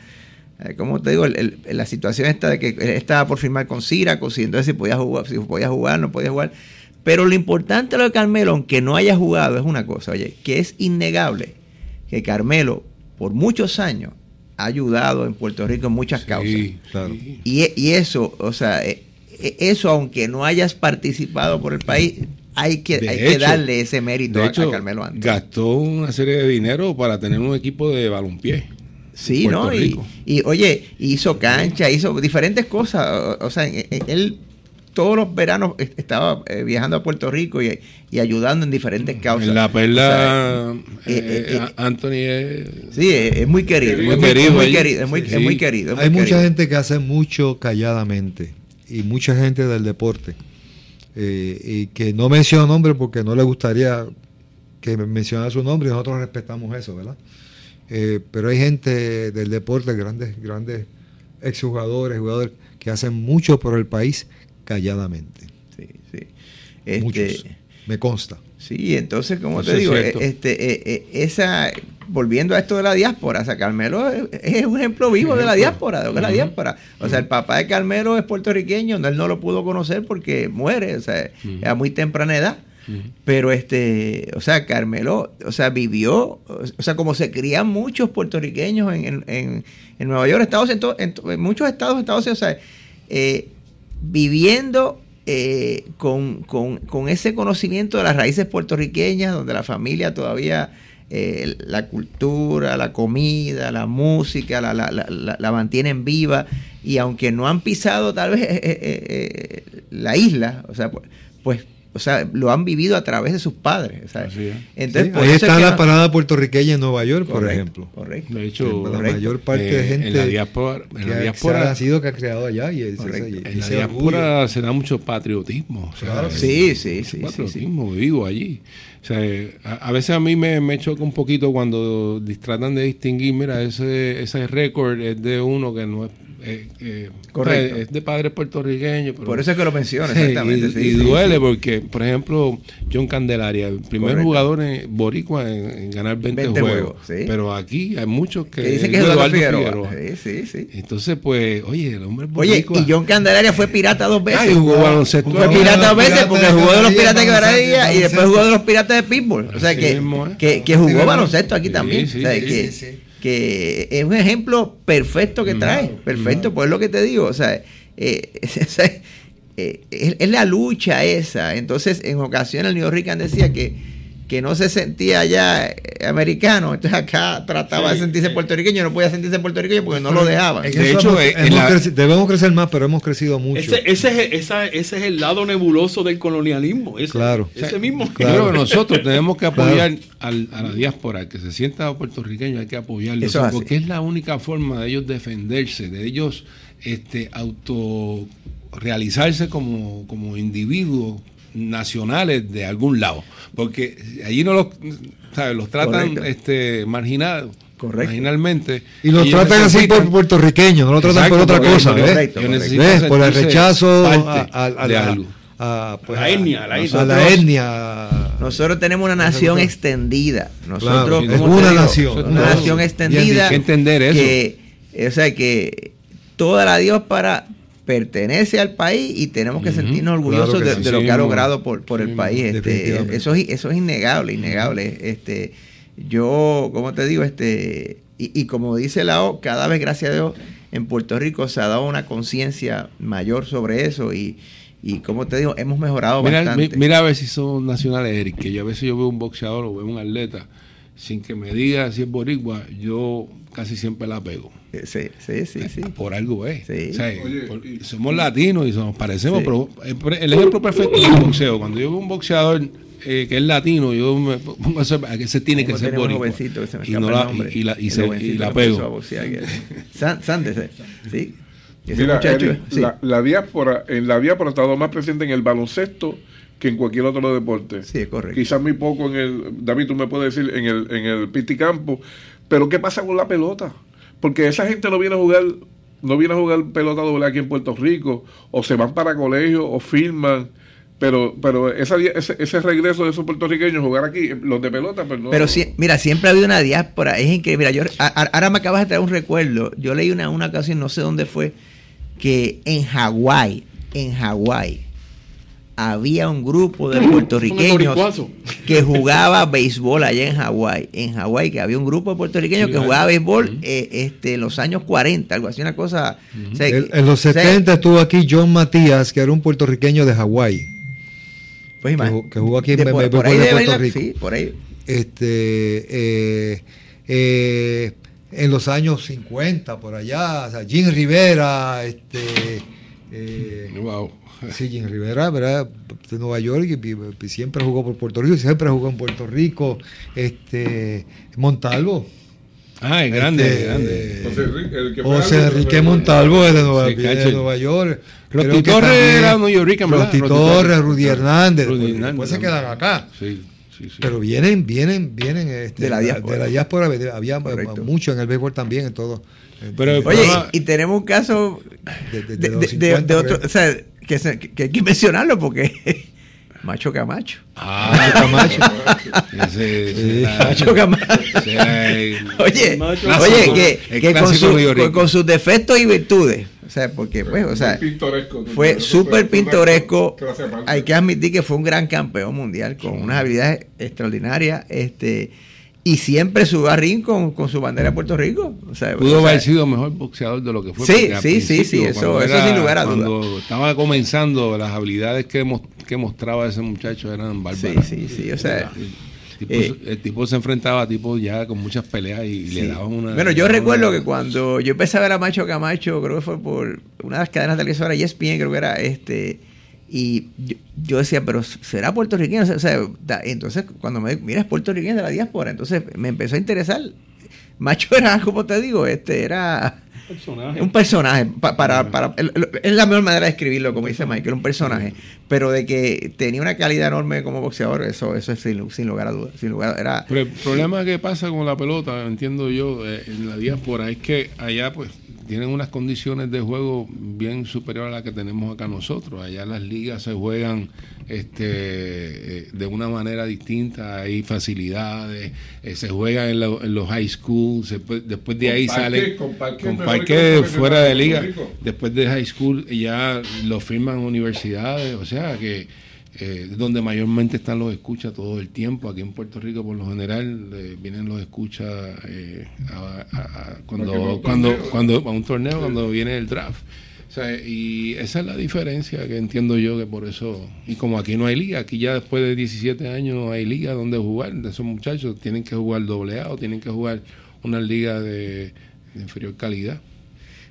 eh, como te digo, la situación esta de que él estaba por firmar con Siraco, y entonces si podía jugar, si podía jugar, no podía jugar. Pero lo importante de lo de Carmelo, aunque no haya jugado, es una cosa, oye, que es innegable que Carmelo, por muchos años, ha ayudado en Puerto Rico en muchas causas. Claro. y, y, eso, o sea, eso, aunque no hayas participado por el país, hay que, hay que darle ese mérito a, Carmelo Anthony. Gastó una serie de dinero para tener un equipo de balompié. Sí, ¿no? Y, y, oye, hizo cancha, hizo diferentes cosas. O, sea, él todos los veranos estaba eh, viajando a Puerto Rico y, ayudando en diferentes causas. En la perla, eh, eh, Anthony es... Sí, es, muy querido. Muy, querido, muy, querido, es muy, querido. Hay mucha gente que hace mucho calladamente y mucha gente del deporte, eh, y que no menciono nombre porque no le gustaría que mencionara su nombre y nosotros respetamos eso, ¿verdad? Eh, pero hay gente del deporte, grandes, grandes exjugadores, jugadores que hacen mucho por el país calladamente. Sí, sí. Este, Muchos, me consta. Sí, entonces, como te digo, este, eh, esa volviendo a esto de la diáspora, o sea, Carmelo es, un ejemplo vivo de la diáspora, de la diáspora. O sea, el papá de Carmelo es puertorriqueño, él no lo pudo conocer porque muere, o sea, a muy temprana edad. Pero este, o sea, Carmelo, o sea, vivió, o sea, como se crían muchos puertorriqueños en, en, en Nueva York, Estados en, en, muchos estados, Estados Unidos, o sea, eh, viviendo eh, con, con, con, ese conocimiento de las raíces puertorriqueñas, donde la familia todavía eh, la cultura, la comida, la música, la, la, la, la, mantienen viva. Y aunque no han pisado tal vez <laughs> eh, eh, la isla, o sea, pues, pues o sea, lo han vivido a través de sus padres. Entonces, ahí está la parada puertorriqueña en Nueva York, por ejemplo. Correcto. De hecho, la mayor parte de gente en la diáspora, en la diáspora ha sido que ha creado allá y, en la diáspora se da mucho patriotismo. sí, sí, sí. Patriotismo vivo allí. O sea, a, veces a mí me, me, choca un poquito cuando tratan de distinguir, mira, ese, ese récord es de uno que no es eh, eh, Correcto. es de padres puertorriqueños. Por eso es que lo menciona, exactamente. y, duele porque, por ejemplo, John Candelaria, el primer jugador en, boricua en, ganar 20, juegos. pero aquí hay muchos que, dicen que es Eduardo Figueroa. Sí, sí, Entonces, pues, oye, el hombre es boricua. Oye, y John Candelaria fue pirata dos veces. Ah, jugó baloncesto. Fue pirata dos veces porque jugó de los piratas de Quebradilla y después jugó de los piratas de Pittsburgh. O sea, que, que, jugó baloncesto aquí también. Que es un ejemplo perfecto que trae, perfecto, pues es lo que te digo, o sea, eh, <laughs> eh, es, la lucha esa. Entonces, en ocasiones el New Rican decía que que no se sentía ya eh, americano, entonces acá trataba de sentirse puertorriqueño, no podía sentirse puertorriqueño porque no lo dejaban. De hecho, debemos crecer más, pero hemos crecido mucho. Ese, ese, es, ese es el lado nebuloso del colonialismo. Ese, claro. Ese mismo. Claro. nosotros <laughs> tenemos que apoyar a la diáspora, que se sienta puertorriqueño, hay que apoyarlo, porque es la única forma de ellos defenderse, de ellos este auto realizarse como, como individuos nacionales de algún lado, porque allí no los, ¿sabes? los tratan este, marginados marginalmente. Y lo tratan así por puertorriqueños, no lo tratan por otra cosa, ¿ves? Por el rechazo a, la, pues, la etnia, a la etnia. Nosotros tenemos una nación extendida. Nosotros, es una nación. Una nación extendida. Hay que entender eso. Que, o sea, que toda la Dios para pertenece al país y tenemos que sentirnos orgullosos de, lo que ha logrado por, por el país. Este, eso, eso es innegable, innegable. Este, yo, como te digo, este, y, como dice la O, cada vez, gracias a Dios, en Puerto Rico se ha dado una conciencia mayor sobre eso y, y como te digo, hemos mejorado bastante. Mira a ver si son nacionales, Eric, que yo a veces yo veo un boxeador o veo un atleta, sin que me diga si es boricua, yo casi siempre la pego. Eh, sí, sí, sí, sí. Por algo es. somos latinos y nos parecemos, pero el ejemplo perfecto es el boxeo. Cuando yo veo un boxeador eh, que es latino, yo me pongo a que se tiene que ser boricua. y, no la, y, la, y, se, y la pego. Sández, sí. Mira, la, la, diáspora, en la diáspora ha estado más presente en el baloncesto que en cualquier otro deporte. Sí, correcto. Quizás muy poco en el, David, tú me puedes decir, en el, en el piticampo, pero ¿qué pasa con la pelota? Porque esa gente no viene a jugar, no viene a jugar pelota doble aquí en Puerto Rico, o se van para colegio, o firman pero pero esa, ese, ese, regreso de esos puertorriqueños jugar aquí, los de pelota, pues no. Pero mira, siempre ha habido una diáspora, es increíble. Mira, yo, ahora me acabas de traer un recuerdo. Yo leí una, una ocasión, no sé dónde fue, que en Hawái, en Hawái, había un grupo de puertorriqueños que jugaba béisbol allá en Hawái. En Hawái, que había un grupo de puertorriqueños que jugaba béisbol eh, este, en los años 40, algo así, una cosa. en, los 70 estuvo aquí John Matías, que era un puertorriqueño de Hawái. Pues que, jugó aquí en por, por, ahí Puerto Rico. Sí, por ahí. Este, eh, eh, en los años 50, por allá, Jim Rivera, este. wow <laughs> Sí, Jim Rivera, ¿verdad? De Nueva York, y, siempre jugó por Puerto Rico, siempre jugó en Puerto Rico. Este, Montalvo. Ah, es grande, este, grande. José, Enrique Montalvo es de Nueva, de Nueva York. Roti Torres era New York, Roti Torres, Rudy Hernández. Rudy Hernández. Después se quedan acá. Sí. Sí, sí. Pero vienen, vienen, vienen este, de la diáspora. De la diáspora había mucho en el béisbol también, en todo. Pero, Oye, y, tenemos un caso de, de, de, de otro, o sea, que, que, hay que mencionarlo porque <laughs> Macho Camacho. Ah, Camacho. Macho Camacho. <laughs> oye, oye, que, que con, su, con, sus defectos y virtudes. O sea, porque, pues, o sea, fue súper pintoresco. Hay que admitir que fue un gran campeón mundial con unas habilidades extraordinarias. Este y siempre su a con, con, su bandera de Puerto Rico. O sea, Pudo haber sido mejor boxeador de lo que fue. Sí, sí, sí, sí, eso, eso sin lugar a dudas. Cuando estaba comenzando, las habilidades que, que mostraba ese muchacho eran bárbaras. Sí, sí, sí, o sea... Eh, el tipo, se enfrentaba a tipos ya con muchas peleas y le daban una. Bueno, yo recuerdo que cuando yo empecé a ver a Macho Camacho, creo que fue por una de las cadenas televisoras ESPN, creo que era este y yo, decía, pero será puertorriqueño. O sea, entonces, cuando me mira, es puertorriqueño de la diáspora. Entonces me empezó a interesar. Macho era, como te digo, este era un personaje. para, para, es la mejor manera de escribirlo, como dice Michael, un personaje. Pero de que tenía una calidad enorme como boxeador, eso, eso es sin, lugar a dudas. Sin lugar, era, pero el problema que pasa con la pelota, entiendo yo, eh, en la diáspora, es que allá, pues tienen unas condiciones de juego bien superiores a las que tenemos acá nosotros. Allá las ligas se juegan este, eh, de una manera distinta, hay facilidades, eh, se juegan en, los high schools, después de ahí sale con parque, fuera de liga, después de high school ya lo firman universidades, o sea que eh, donde mayormente están los escuchas todo el tiempo. Aquí en Puerto Rico, por lo general, eh, vienen los escuchas eh, a, cuando, cuando, cuando, a un torneo, cuando viene el draft. y esa es la diferencia que entiendo yo que por eso, y como aquí no hay liga, aquí ya después de 17 años no hay liga donde jugar, de esos muchachos tienen que jugar doble A o tienen que jugar una liga de, inferior calidad.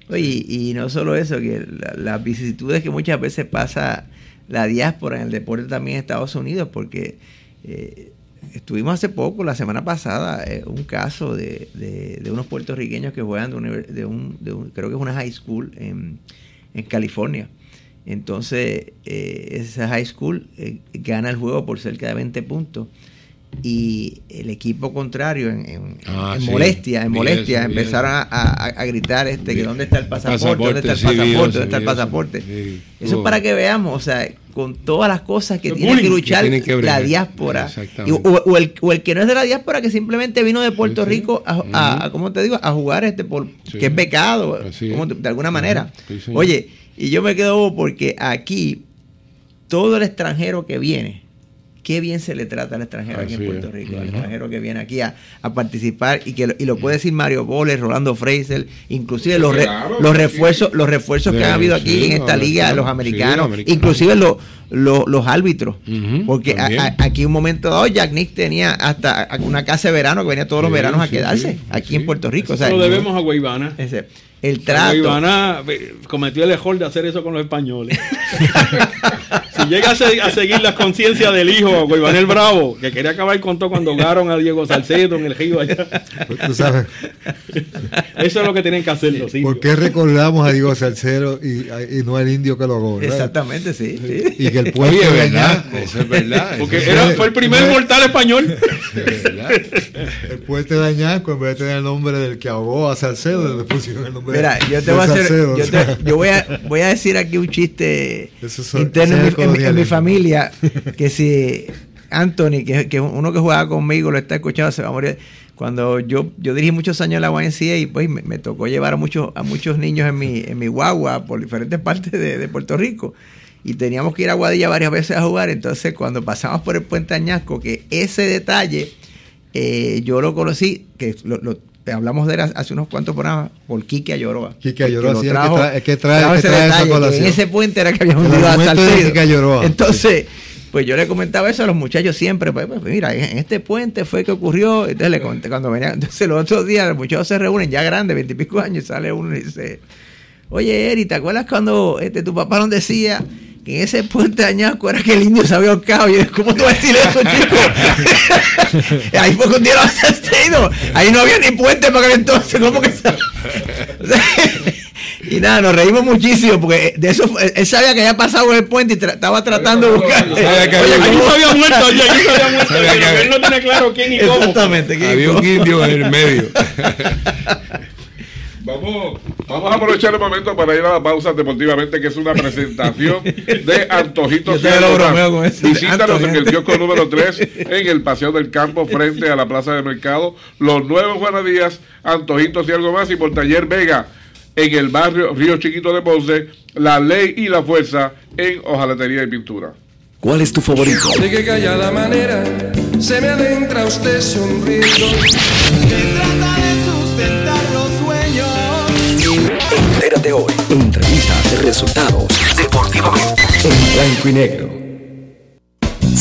Oye, y, no solo eso, que las vicisitudes que muchas veces pasa la diáspora en el deporte también en Estados Unidos, porque eh, estuvimos hace poco, la semana pasada, eh, un caso de, de, unos puertorriqueños que juegan de, un, creo que es una high school en, en California. Entonces, eh, esa high school gana el juego por cerca de 20 puntos. Y el equipo contrario en, ah, molestia, en molestia, empezaron A, gritar este que dónde está el pasaporte, dónde está el pasaporte, dónde está el pasaporte. Eso es para que veamos, o sea, con todas las cosas que tiene que luchar la diáspora. o, el, que no es de la diáspora, que simplemente vino de Puerto Rico a, ¿cómo te digo? A jugar este por que es becado, de alguna manera. Oye, y yo me quedo porque aquí todo el extranjero que viene qué bien se le trata al extranjero aquí en Puerto Rico, al extranjero que viene aquí a, participar y que lo, y lo puede decir Mario Boles, Rolando Fraser, inclusive los, los refuerzos, los refuerzos que han habido aquí en esta liga, los americanos, inclusive los, los, árbitros, porque aquí un momento dado Jack Nick tenía hasta una casa de verano que venía todos los veranos a quedarse aquí en Puerto Rico. lo debemos a Guaybana. Ese, el trato. Guaybana cometió el error de hacer eso con los españoles. <laughs> si llega a, seguir la conciencia del hijo, Guaybanel Bravo, que quería acabar con todo cuando ahogaron a Diego Salcedo en el río allá. Tú sabes. Eso es lo que tienen que hacer los ¿Por qué recordamos a Diego Salcedo y, no al indio que lo ahogó? Exactamente, sí, Y que el pueblo es verdad, eso es verdad. Porque fue el primer mortal español. <laughs> el puente de Añasco, en vez de tener el nombre del que ahogó a Salcedo, le pusieron el nombre Mira, yo te voy a hacer, yo, yo voy, a, voy a decir aquí un chiste interno en mi, familia que si Anthony, que, que uno que jugaba conmigo, lo está escuchando, se va a morir. Cuando yo, yo dirigí muchos años en la YNCA y pues me, tocó llevar a muchos, a muchos niños en mi, en mi guagua por diferentes <laughs> partes de, Puerto Rico y teníamos que ir a Guadilla varias veces a jugar. Entonces, cuando pasamos por el puente Añasco, que ese detalle eh, yo lo conocí, que lo, hablamos de él hace unos cuantos programas por Quique Ayoroa. Quique Ayoroa, sí, es que trae, ese detalle, en ese puente era que habíamos ido hasta el Entonces, pues yo le comentaba eso a los muchachos siempre, pues, pues mira, en este puente fue que ocurrió, entonces le conté cuando venía, entonces los otros días los muchachos se reúnen ya grandes, veintipico años, y sale uno y dice, oye Eri, ¿te acuerdas cuando este, tu papá nos decía que en ese puente de Añasco era que el indio se había ahorcado. Y yo, ¿cómo tú vas a decir eso, <laughs> chico? <laughs> Ahí fue un día lo asistido. Ahí no había ni puente para que entonces, ¿cómo que <laughs> Y nada, nos reímos muchísimo porque de eso él sabía que había pasado el puente y estaba tratando de buscar. Oye, ¿cómo se había muerto? Oye, se había muerto. Él no tiene claro quién y cómo. Exactamente. Había un indio en el medio. Vamos, vamos a aprovechar el momento para ir a la pausa deportivamente, que es una presentación de Antojitos. Visítanos en el kiosco número 3 <laughs> en el Paseo del Campo, frente a la Plaza de Mercado. Los nuevos buenos días, Antojitos y algo más. Y por Taller Vega, en el barrio Río Chiquito de Ponce, La Ley y la Fuerza en hojalatería y pintura. ¿Cuál es tu favorito? De que callada manera se me adentra usted sonriendo. Entérate hoy. Entrevistas, resultados, deportivamente. En blanco y negro.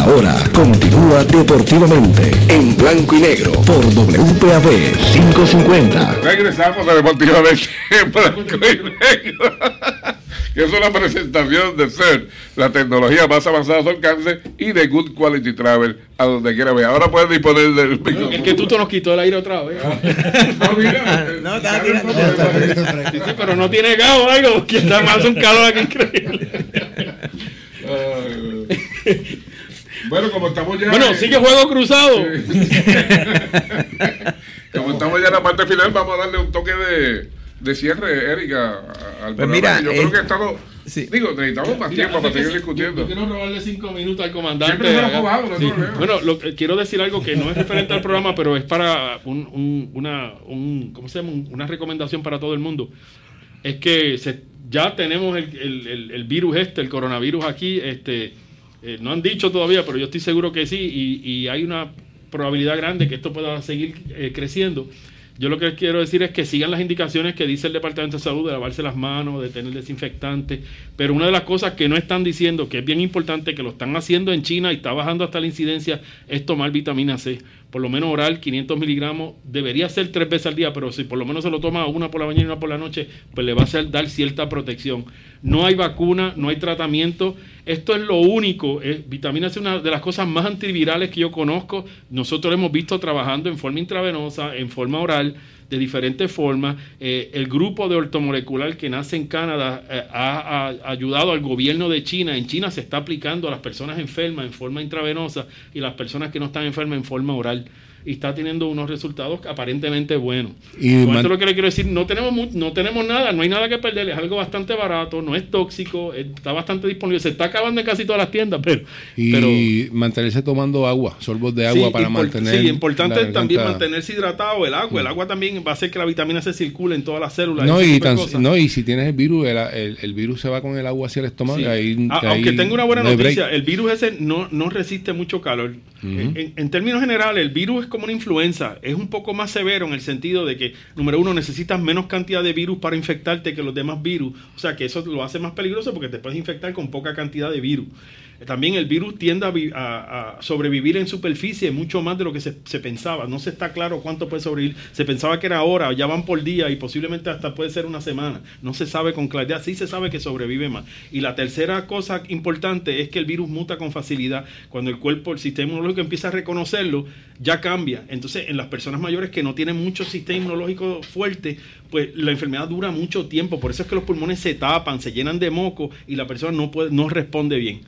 Ahora continúa deportivamente en blanco y negro por WPAB 550. Regresamos a deportivamente en blanco y negro. <laughs> que es una presentación de ser la tecnología más avanzada a su alcance y de Good Quality Travel a donde quiera ver. Ahora puedes disponer del micrófono. Es que tú te nos quitó el aire otra vez. <laughs> no, mira, <laughs> no, está tirando. Sí, pero no tiene gas o algo, que está más un calor aquí increíble. Bueno, como estamos ya. Bueno, sigue juego cruzado. <laughs> como estamos ya en la parte final vamos a darle un toque de, de cierre, Erika, al pues mira, yo creo eh, que estamos... Sí. Digo, necesitamos más tiempo para seguir discutiendo. Yo, quiero robarle cinco minutos al comandante. Bueno, lo, quiero decir algo que no es referente al programa, pero es para un, un, una, un, ¿cómo se llama? una recomendación para todo el mundo. Es que se, ya tenemos el, el, el, virus este, el coronavirus aquí. Este, eh, no han dicho todavía, pero yo estoy seguro que sí. Y, hay una probabilidad grande que esto pueda seguir eh, creciendo. Yo lo que quiero decir es que sigan las indicaciones que dice el Departamento de Salud de lavarse las manos, de tener desinfectante, pero una de las cosas que no están diciendo, que es bien importante, que lo están haciendo en China y está bajando hasta la incidencia, es tomar vitamina C por lo menos oral, 500 miligramos, debería ser tres veces al día, pero si por lo menos se lo toma una por la mañana y una por la noche, pues le va a dar cierta protección. No hay vacuna, no hay tratamiento. Esto es lo único. vitamina C es una de las cosas más antivirales que yo conozco. Nosotros hemos visto trabajando en forma intravenosa, en forma oral de diferentes formas. Eh, el grupo de ortomolecular que nace en Canadá eh, ha, ayudado al gobierno de China. En China se está aplicando a las personas enfermas en forma intravenosa y las personas que no están enfermas en forma oral y está teniendo unos resultados aparentemente buenos. Y esto lo que le quiero decir, no tenemos no tenemos nada, no hay nada que perder, es algo bastante barato, no es tóxico, está bastante disponible, se está acabando en casi todas las tiendas, pero... Y mantenerse tomando agua, sorbos de agua para mantener... Sí, importante también mantenerse hidratado, el agua, el agua también va a hacer que la vitamina se circule en todas las células. No, y, no, y si tienes el virus, el, el, virus se va con el agua hacia el estómago. Ahí, ah, aunque tengo una buena noticia, el virus ese no, no resiste mucho calor. en, en términos generales, el virus es como una influenza. Es un poco más severo en el sentido de que, número uno, necesitas menos cantidad de virus para infectarte que los demás virus. O sea que eso lo hace más peligroso porque te puedes infectar con poca cantidad de virus. También el virus tiende a, sobrevivir en superficie mucho más de lo que se, pensaba. No se está claro cuánto puede sobrevivir. Se pensaba que era hora, ya van por día y posiblemente hasta puede ser una semana. No se sabe con claridad. Sí se sabe que sobrevive más. Y la tercera cosa importante es que el virus muta con facilidad. Cuando el cuerpo, el sistema inmunológico empieza a reconocerlo, ya cambia. Entonces, en las personas mayores que no tienen mucho sistema inmunológico fuerte, pues la enfermedad dura mucho tiempo. Por eso es que los pulmones se tapan, se llenan de moco y la persona no, puede, no responde bien.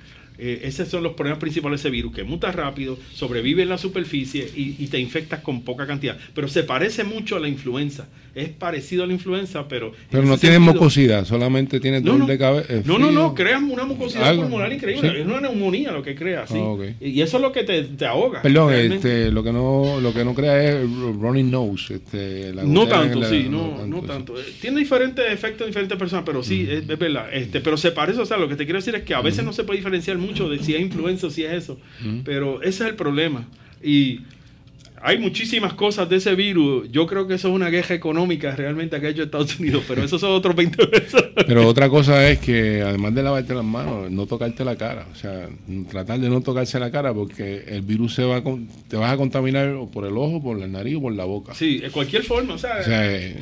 Eh, esos son los problemas principales de ese virus, que muta rápido, sobrevive en la superficie y, te infectas con poca cantidad. Pero se parece mucho a la influenza. Es parecido a la influenza, pero... Pero no tiene mucosidad, solamente tiene dolor de cabeza. No, no, no, crean una mucosidad pulmonar increíble. Es una neumonía lo que crea, sí. Ah, y eso es lo que te, ahoga. Perdón, este, lo que no lo que no crea es running nose. Este, no tanto, sí, no, no tanto. Tiene diferentes efectos en diferentes personas, pero sí, es, verdad. Este, pero se parece, o sea, lo que te quiero decir es que a veces no se puede diferenciar mucho de si es influenza o si es eso. Pero ese es el problema. Y hay muchísimas cosas de ese virus. Yo creo que eso es una guerra económica realmente que ha hecho Estados Unidos, pero eso son otros 20 pesos. Pero otra cosa es que además de lavarte las manos, no tocarte la cara. O sea, tratar de no tocarse la cara porque el virus se va te vas a contaminar por el ojo, por la nariz o por la boca. Sí, de cualquier forma. O sea, eh,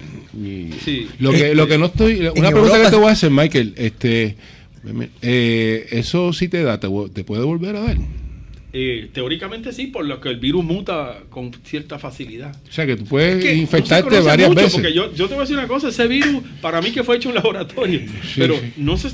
lo, que, lo que no estoy... Una pregunta que te voy a hacer, Michael. este eh, ¿Eso sí te da? ¿Te, te puede volver a dar? Eh, teóricamente sí, por lo que el virus muta con cierta facilidad. O sea, que tú puedes infectarte varias veces. Porque yo, yo, te voy a decir una cosa, ese virus para mí que fue hecho en laboratorio, pero No, se,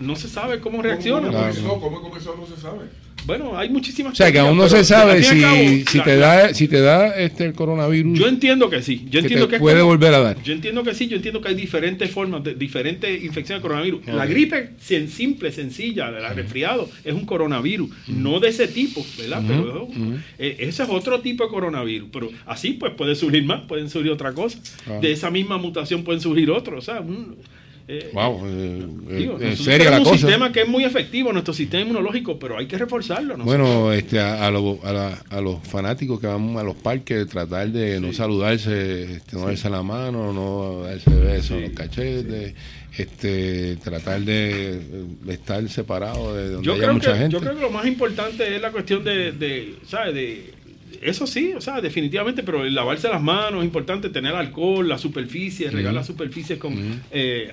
no se sabe cómo reacciona. ¿Cómo, cómo, comenzó? No se sabe. Bueno, hay muchísimas O sea, que aún no se sabe si, si te da si te da este el coronavirus. Yo entiendo que sí. Yo entiendo que, puede volver a dar. Yo entiendo que sí. Yo entiendo que hay diferentes formas, de, diferentes infecciones de coronavirus. La gripe simple, sencilla, el resfriado, es un coronavirus. No de ese tipo, ¿verdad? pero eh, ese es otro tipo de coronavirus. Pero así, pues puede surgir más, pueden surgir otra cosa. De esa misma mutación pueden surgir otros. O sea, un, eh, wow, eh, eh, seria la un sistema que es muy efectivo, nuestro sistema inmunológico, pero hay que reforzarlo. Bueno, este, a, a, los fanáticos que van a los parques, tratar de no saludarse, este, no darse la mano, no darse besos en los cachetes, este, tratar de, estar separado de donde haya mucha gente. Yo creo que lo más importante es la cuestión de, de ¿sabes? De eso sí, o sea, definitivamente, pero el lavarse las manos es importante, tener alcohol, la superficie, regar las superficies con, eh,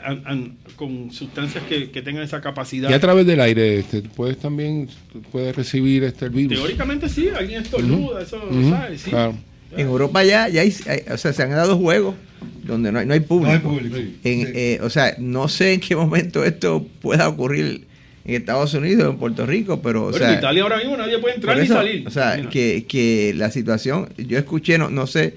con sustancias que, tengan esa capacidad. Y a través del aire, este, puedes también puedes recibir este virus. Teóricamente sí, alguien estornuda, eso, ¿sabes? Sí. En Europa ya, ya hay, o sea, se han dado juegos donde no hay, no hay público. Eh, o sea, no sé en qué momento esto pueda ocurrir en Estados Unidos, en Puerto Rico, pero... en Italia ahora mismo nadie puede entrar ni salir. O sea, que, que, la situación, yo escuché, no, no sé,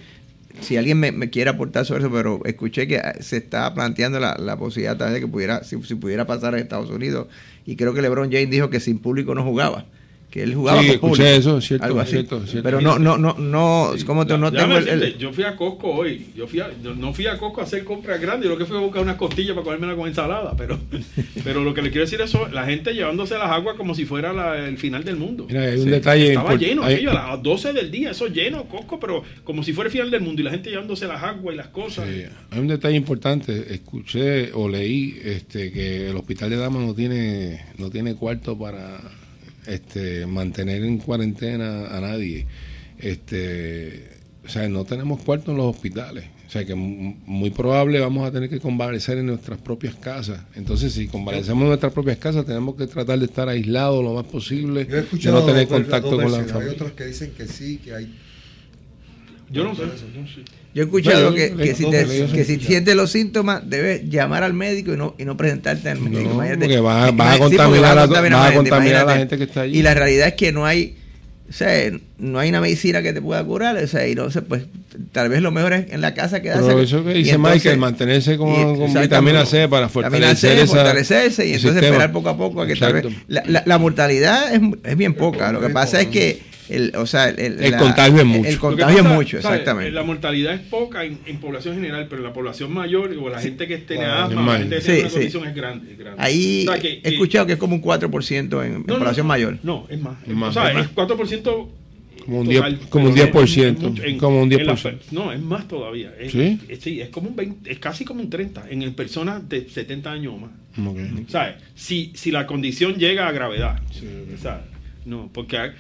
si alguien me, quiere aportar sobre eso, pero escuché que se está planteando la, la posibilidad también de que pudiera, si, si, pudiera pasar en Estados Unidos, y creo que LeBron James dijo que sin público no jugaba que él jugaba sí, escuché eso, cierto, algo así. Cierto, cierto. Pero no, no, no, no, como te, no tengo el, Yo fui a Costco hoy, yo fui a, no fui a Costco a hacer compras grandes, yo lo que fui a buscar unas costillas para comérmela con ensalada, pero, <laughs> pero lo que le quiero decir es eso, la gente llevándose las aguas como si fuera la, el final del mundo. Mira, hay un detalle Estaba lleno, a las 12 del día, eso lleno, Costco, pero como si fuera el final del mundo y la gente llevándose las aguas y las cosas. Sí. Hay un detalle importante, escuché o leí este que el hospital de Damas no tiene, no tiene cuarto para este, mantener en cuarentena a nadie. Este, o sea, no tenemos cuartos en los hospitales. O sea, que muy probable vamos a tener que convalecer en nuestras propias casas. Entonces, si convalecemos en nuestras propias casas, tenemos que tratar de estar aislados lo más posible, de no tener contacto con la familia. Hay otros que dicen que sí, que hay... Yo no sé. Yo he escuchado que, que, si, que si sientes los síntomas, debes llamar al médico y no, y no presentarte al médico. No, porque vas, a contaminar, a, la gente que está allí. Y la realidad es que no hay, o sea, no hay una medicina que te pueda curar, o sea, y no sé, pues tal vez lo mejor es en la casa quedarse. Pero eso que dice Michael, mantenerse con, con vitamina C para fortalecer C, fortalecerse y entonces esperar poco a poco a que tal vez. La, la, la mortalidad es, es, bien poca, lo que pasa es que el, o sea, el, contagio es mucho. El contagio es mucho, exactamente. La mortalidad es poca en, población general, pero la población mayor o la gente que tiene asma, la gente que tiene una condición es grande, Ahí he escuchado que es como un 4% en, población mayor. No, es más. Es más o sea, es, 4% como un 10%. Como un 10%. como un 10%. no, es más todavía. Es, ¿Sí? Es, sí, es, como un 20, es casi como un 30 en personas de 70 años o más. Okay. ¿Sabes? Si, si la condición llega a gravedad. Sí, ¿sabes? No, porque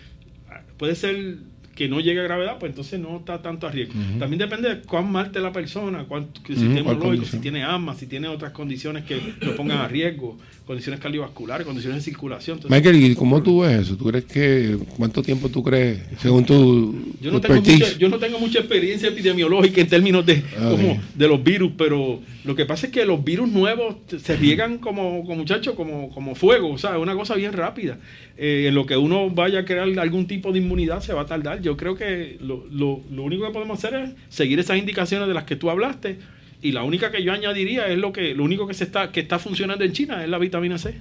puede ser que no llegue a gravedad, pues entonces no está tanto a riesgo. También depende de cuán mal esté la persona, cuánto sistema si tiene asma, si tiene otras condiciones que lo pongan a riesgo, condiciones cardiovasculares, condiciones de circulación. Michael, ¿y cómo tú ves eso? ¿Tú crees que cuánto tiempo tú crees, según tu, yo no, tengo mucha, yo no tengo mucha experiencia epidemiológica en términos de, ah, como, de los virus, pero lo que pasa es que los virus nuevos se riegan como, como muchachos, como, como fuego, o sea, es una cosa bien rápida. Eh, en lo que uno vaya a crear algún tipo de inmunidad se va a tardar. Yo creo que lo, lo, lo, único que podemos hacer es seguir esas indicaciones de las que tú hablaste y la única que yo añadiría es lo que lo único que se está que está funcionando en China es la vitamina C.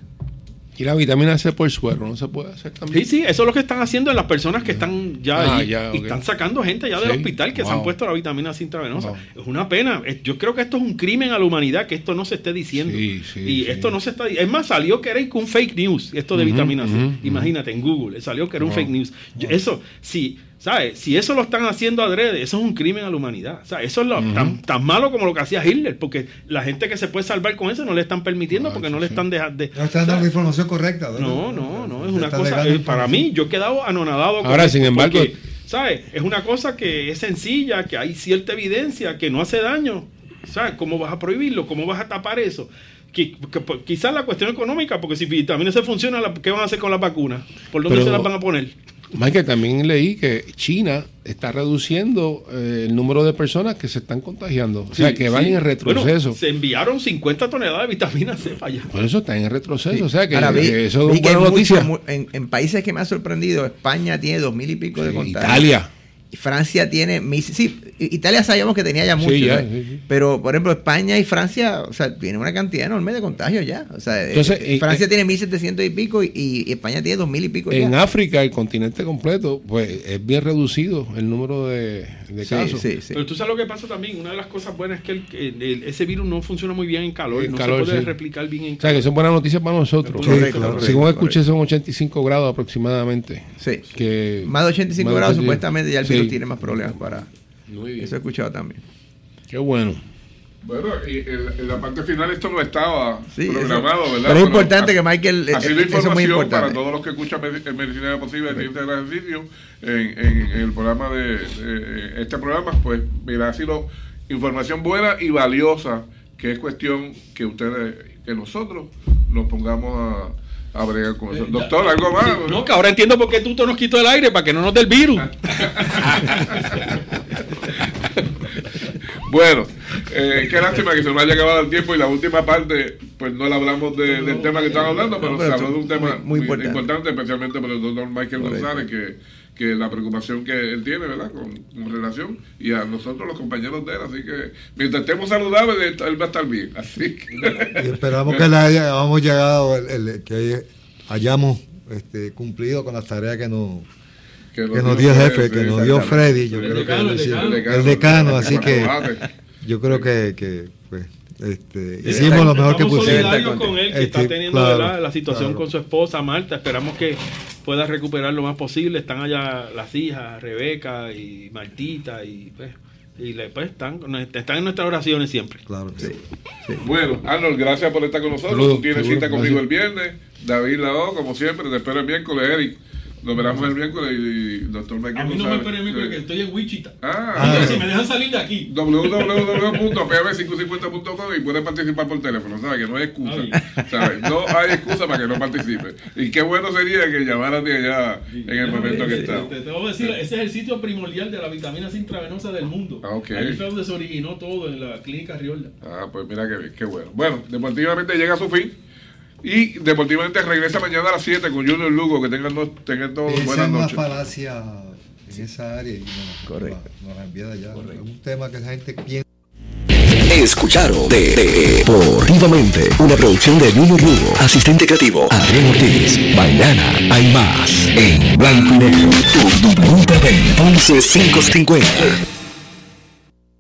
Y la vitamina C por suero, ¿no se puede hacer también? Sí, sí, eso es lo que están haciendo en las personas que están ya ah, y están sacando gente ya del hospital que se han puesto la vitamina C intravenosa. Es una pena. Yo creo que esto es un crimen a la humanidad que esto no se esté diciendo. y esto no se está Es más, salió que era un fake news, esto de vitamina C. Imagínate, en Google, salió que era un fake news. eso, sí ¿Sabes? Si eso lo están haciendo adrede, eso es un crimen a la humanidad. Eso es lo, tan, malo como lo que hacía Hitler, porque la gente que se puede salvar con eso no le están permitiendo, porque no le están dejando. no están dando información correcta. No, no, no, es una cosa. Eh, para mí, yo he quedado anonadado. Ahora, sin embargo. ¿Sabes? Es una cosa que es sencilla, que hay cierta evidencia, que no hace daño. ¿Sabes? ¿Cómo vas a prohibirlo? ¿Cómo vas a tapar eso? quizás la cuestión económica, porque si también se funciona, ¿qué van a hacer con las vacunas? ¿Por dónde se las van a poner? Michael, también leí que China está reduciendo eh, el número de personas que se están contagiando. O sea, que van en retroceso. se enviaron 50 toneladas de vitamina C para allá. Por eso están en retroceso. O sea, que, eso es una buena noticia. en, países que me ha sorprendido, España tiene dos mil y pico de contagios. Italia. Francia tiene, sí, Italia sabíamos que tenía ya mucho, pero por ejemplo España y Francia, o sea, tiene una cantidad enorme de contagios ya. O sea, Entonces, eh, Francia eh, tiene 1.700 y pico y, España tiene 2.000 y pico. En África, el continente completo, pues es bien reducido el número de, casos. Pero tú sabes lo que pasa también, una de las cosas buenas es que ese virus no funciona muy bien en calor, no se puede replicar bien en calor. O sea, que son buenas noticias para nosotros. Según escuché, son 85 grados aproximadamente. Sí. Que más de 85 grados supuestamente ya el virus tiene más problemas para... Eso he escuchado también. Qué bueno. Bueno, y en, la parte final esto no estaba programado, ¿verdad? Pero es importante que Michael. Así la información para todos los que escuchan Medicina Posible de del Ejercicio en, en, el programa de, este programa, pues mira, ha sido información buena y valiosa, que es cuestión que ustedes, que nosotros nos pongamos a a bregar con eso. Doctor, ¿algo más? No, que ahora entiendo por qué tú te nos quitó el aire, para que no nos dé el virus. <laughs> <laughs> bueno, eh, qué lástima que se nos haya acabado el tiempo y la última parte pues no le hablamos del tema que estamos hablando, pero, se habló de un tema muy, importante. especialmente por el doctor Michael González, que, que la preocupación que él tiene, ¿verdad?, con, relación, y a nosotros los compañeros de él, así que mientras estemos saludables, él va a estar bien, así que... Y esperamos que le hayamos llegado, el, que hayamos este, cumplido con las tareas que nos que, nos dio jefe, que nos dio Freddy, yo creo que el decano, así que yo creo que, que pues, este, hicimos lo mejor que pudimos. con él, que está este, teniendo la situación con su esposa Marta. Esperamos que pueda recuperar lo más posible. Están allá las hijas, Rebeca y Martita, y pues, y pues están, están en nuestras oraciones siempre. Claro, sí. Bueno, Arnold, gracias por estar con nosotros. Tú tienes cita conmigo el viernes. David Lao, como siempre, te espero el miércoles, Eric. Nos veremos el miércoles y doctor A mí no me esperen el miércoles que estoy en Wichita. Ah, ah si me dejan salir de aquí. www.pb550.com y puedes participar por teléfono, ¿sabes? Que no hay excusa. ¿sabes? No hay excusa para que no participe. Y qué bueno sería que llamaran de allá en el momento que está. Te, te, voy a decir, ese es el sitio primordial de la vitamina C intravenosa del mundo. Ah, ok. Ahí fue donde se originó todo, en la clínica Riolda. Ah, pues mira qué bien, qué bueno. Bueno, deportivamente llega a su fin. Y Deportivamente regresa mañana a las 7 con Junior Lugo. Que tengan, tengan todos buenas noches. Es una falacia en esa área y no, Correcto. Nos envía allá. Es un tema que la gente piensa. Escucharon de, Deportivamente, una producción de Junior Lugo, asistente creativo Adrián Ortiz. Mañana hay más en Blanco y Negro, tu 11.550.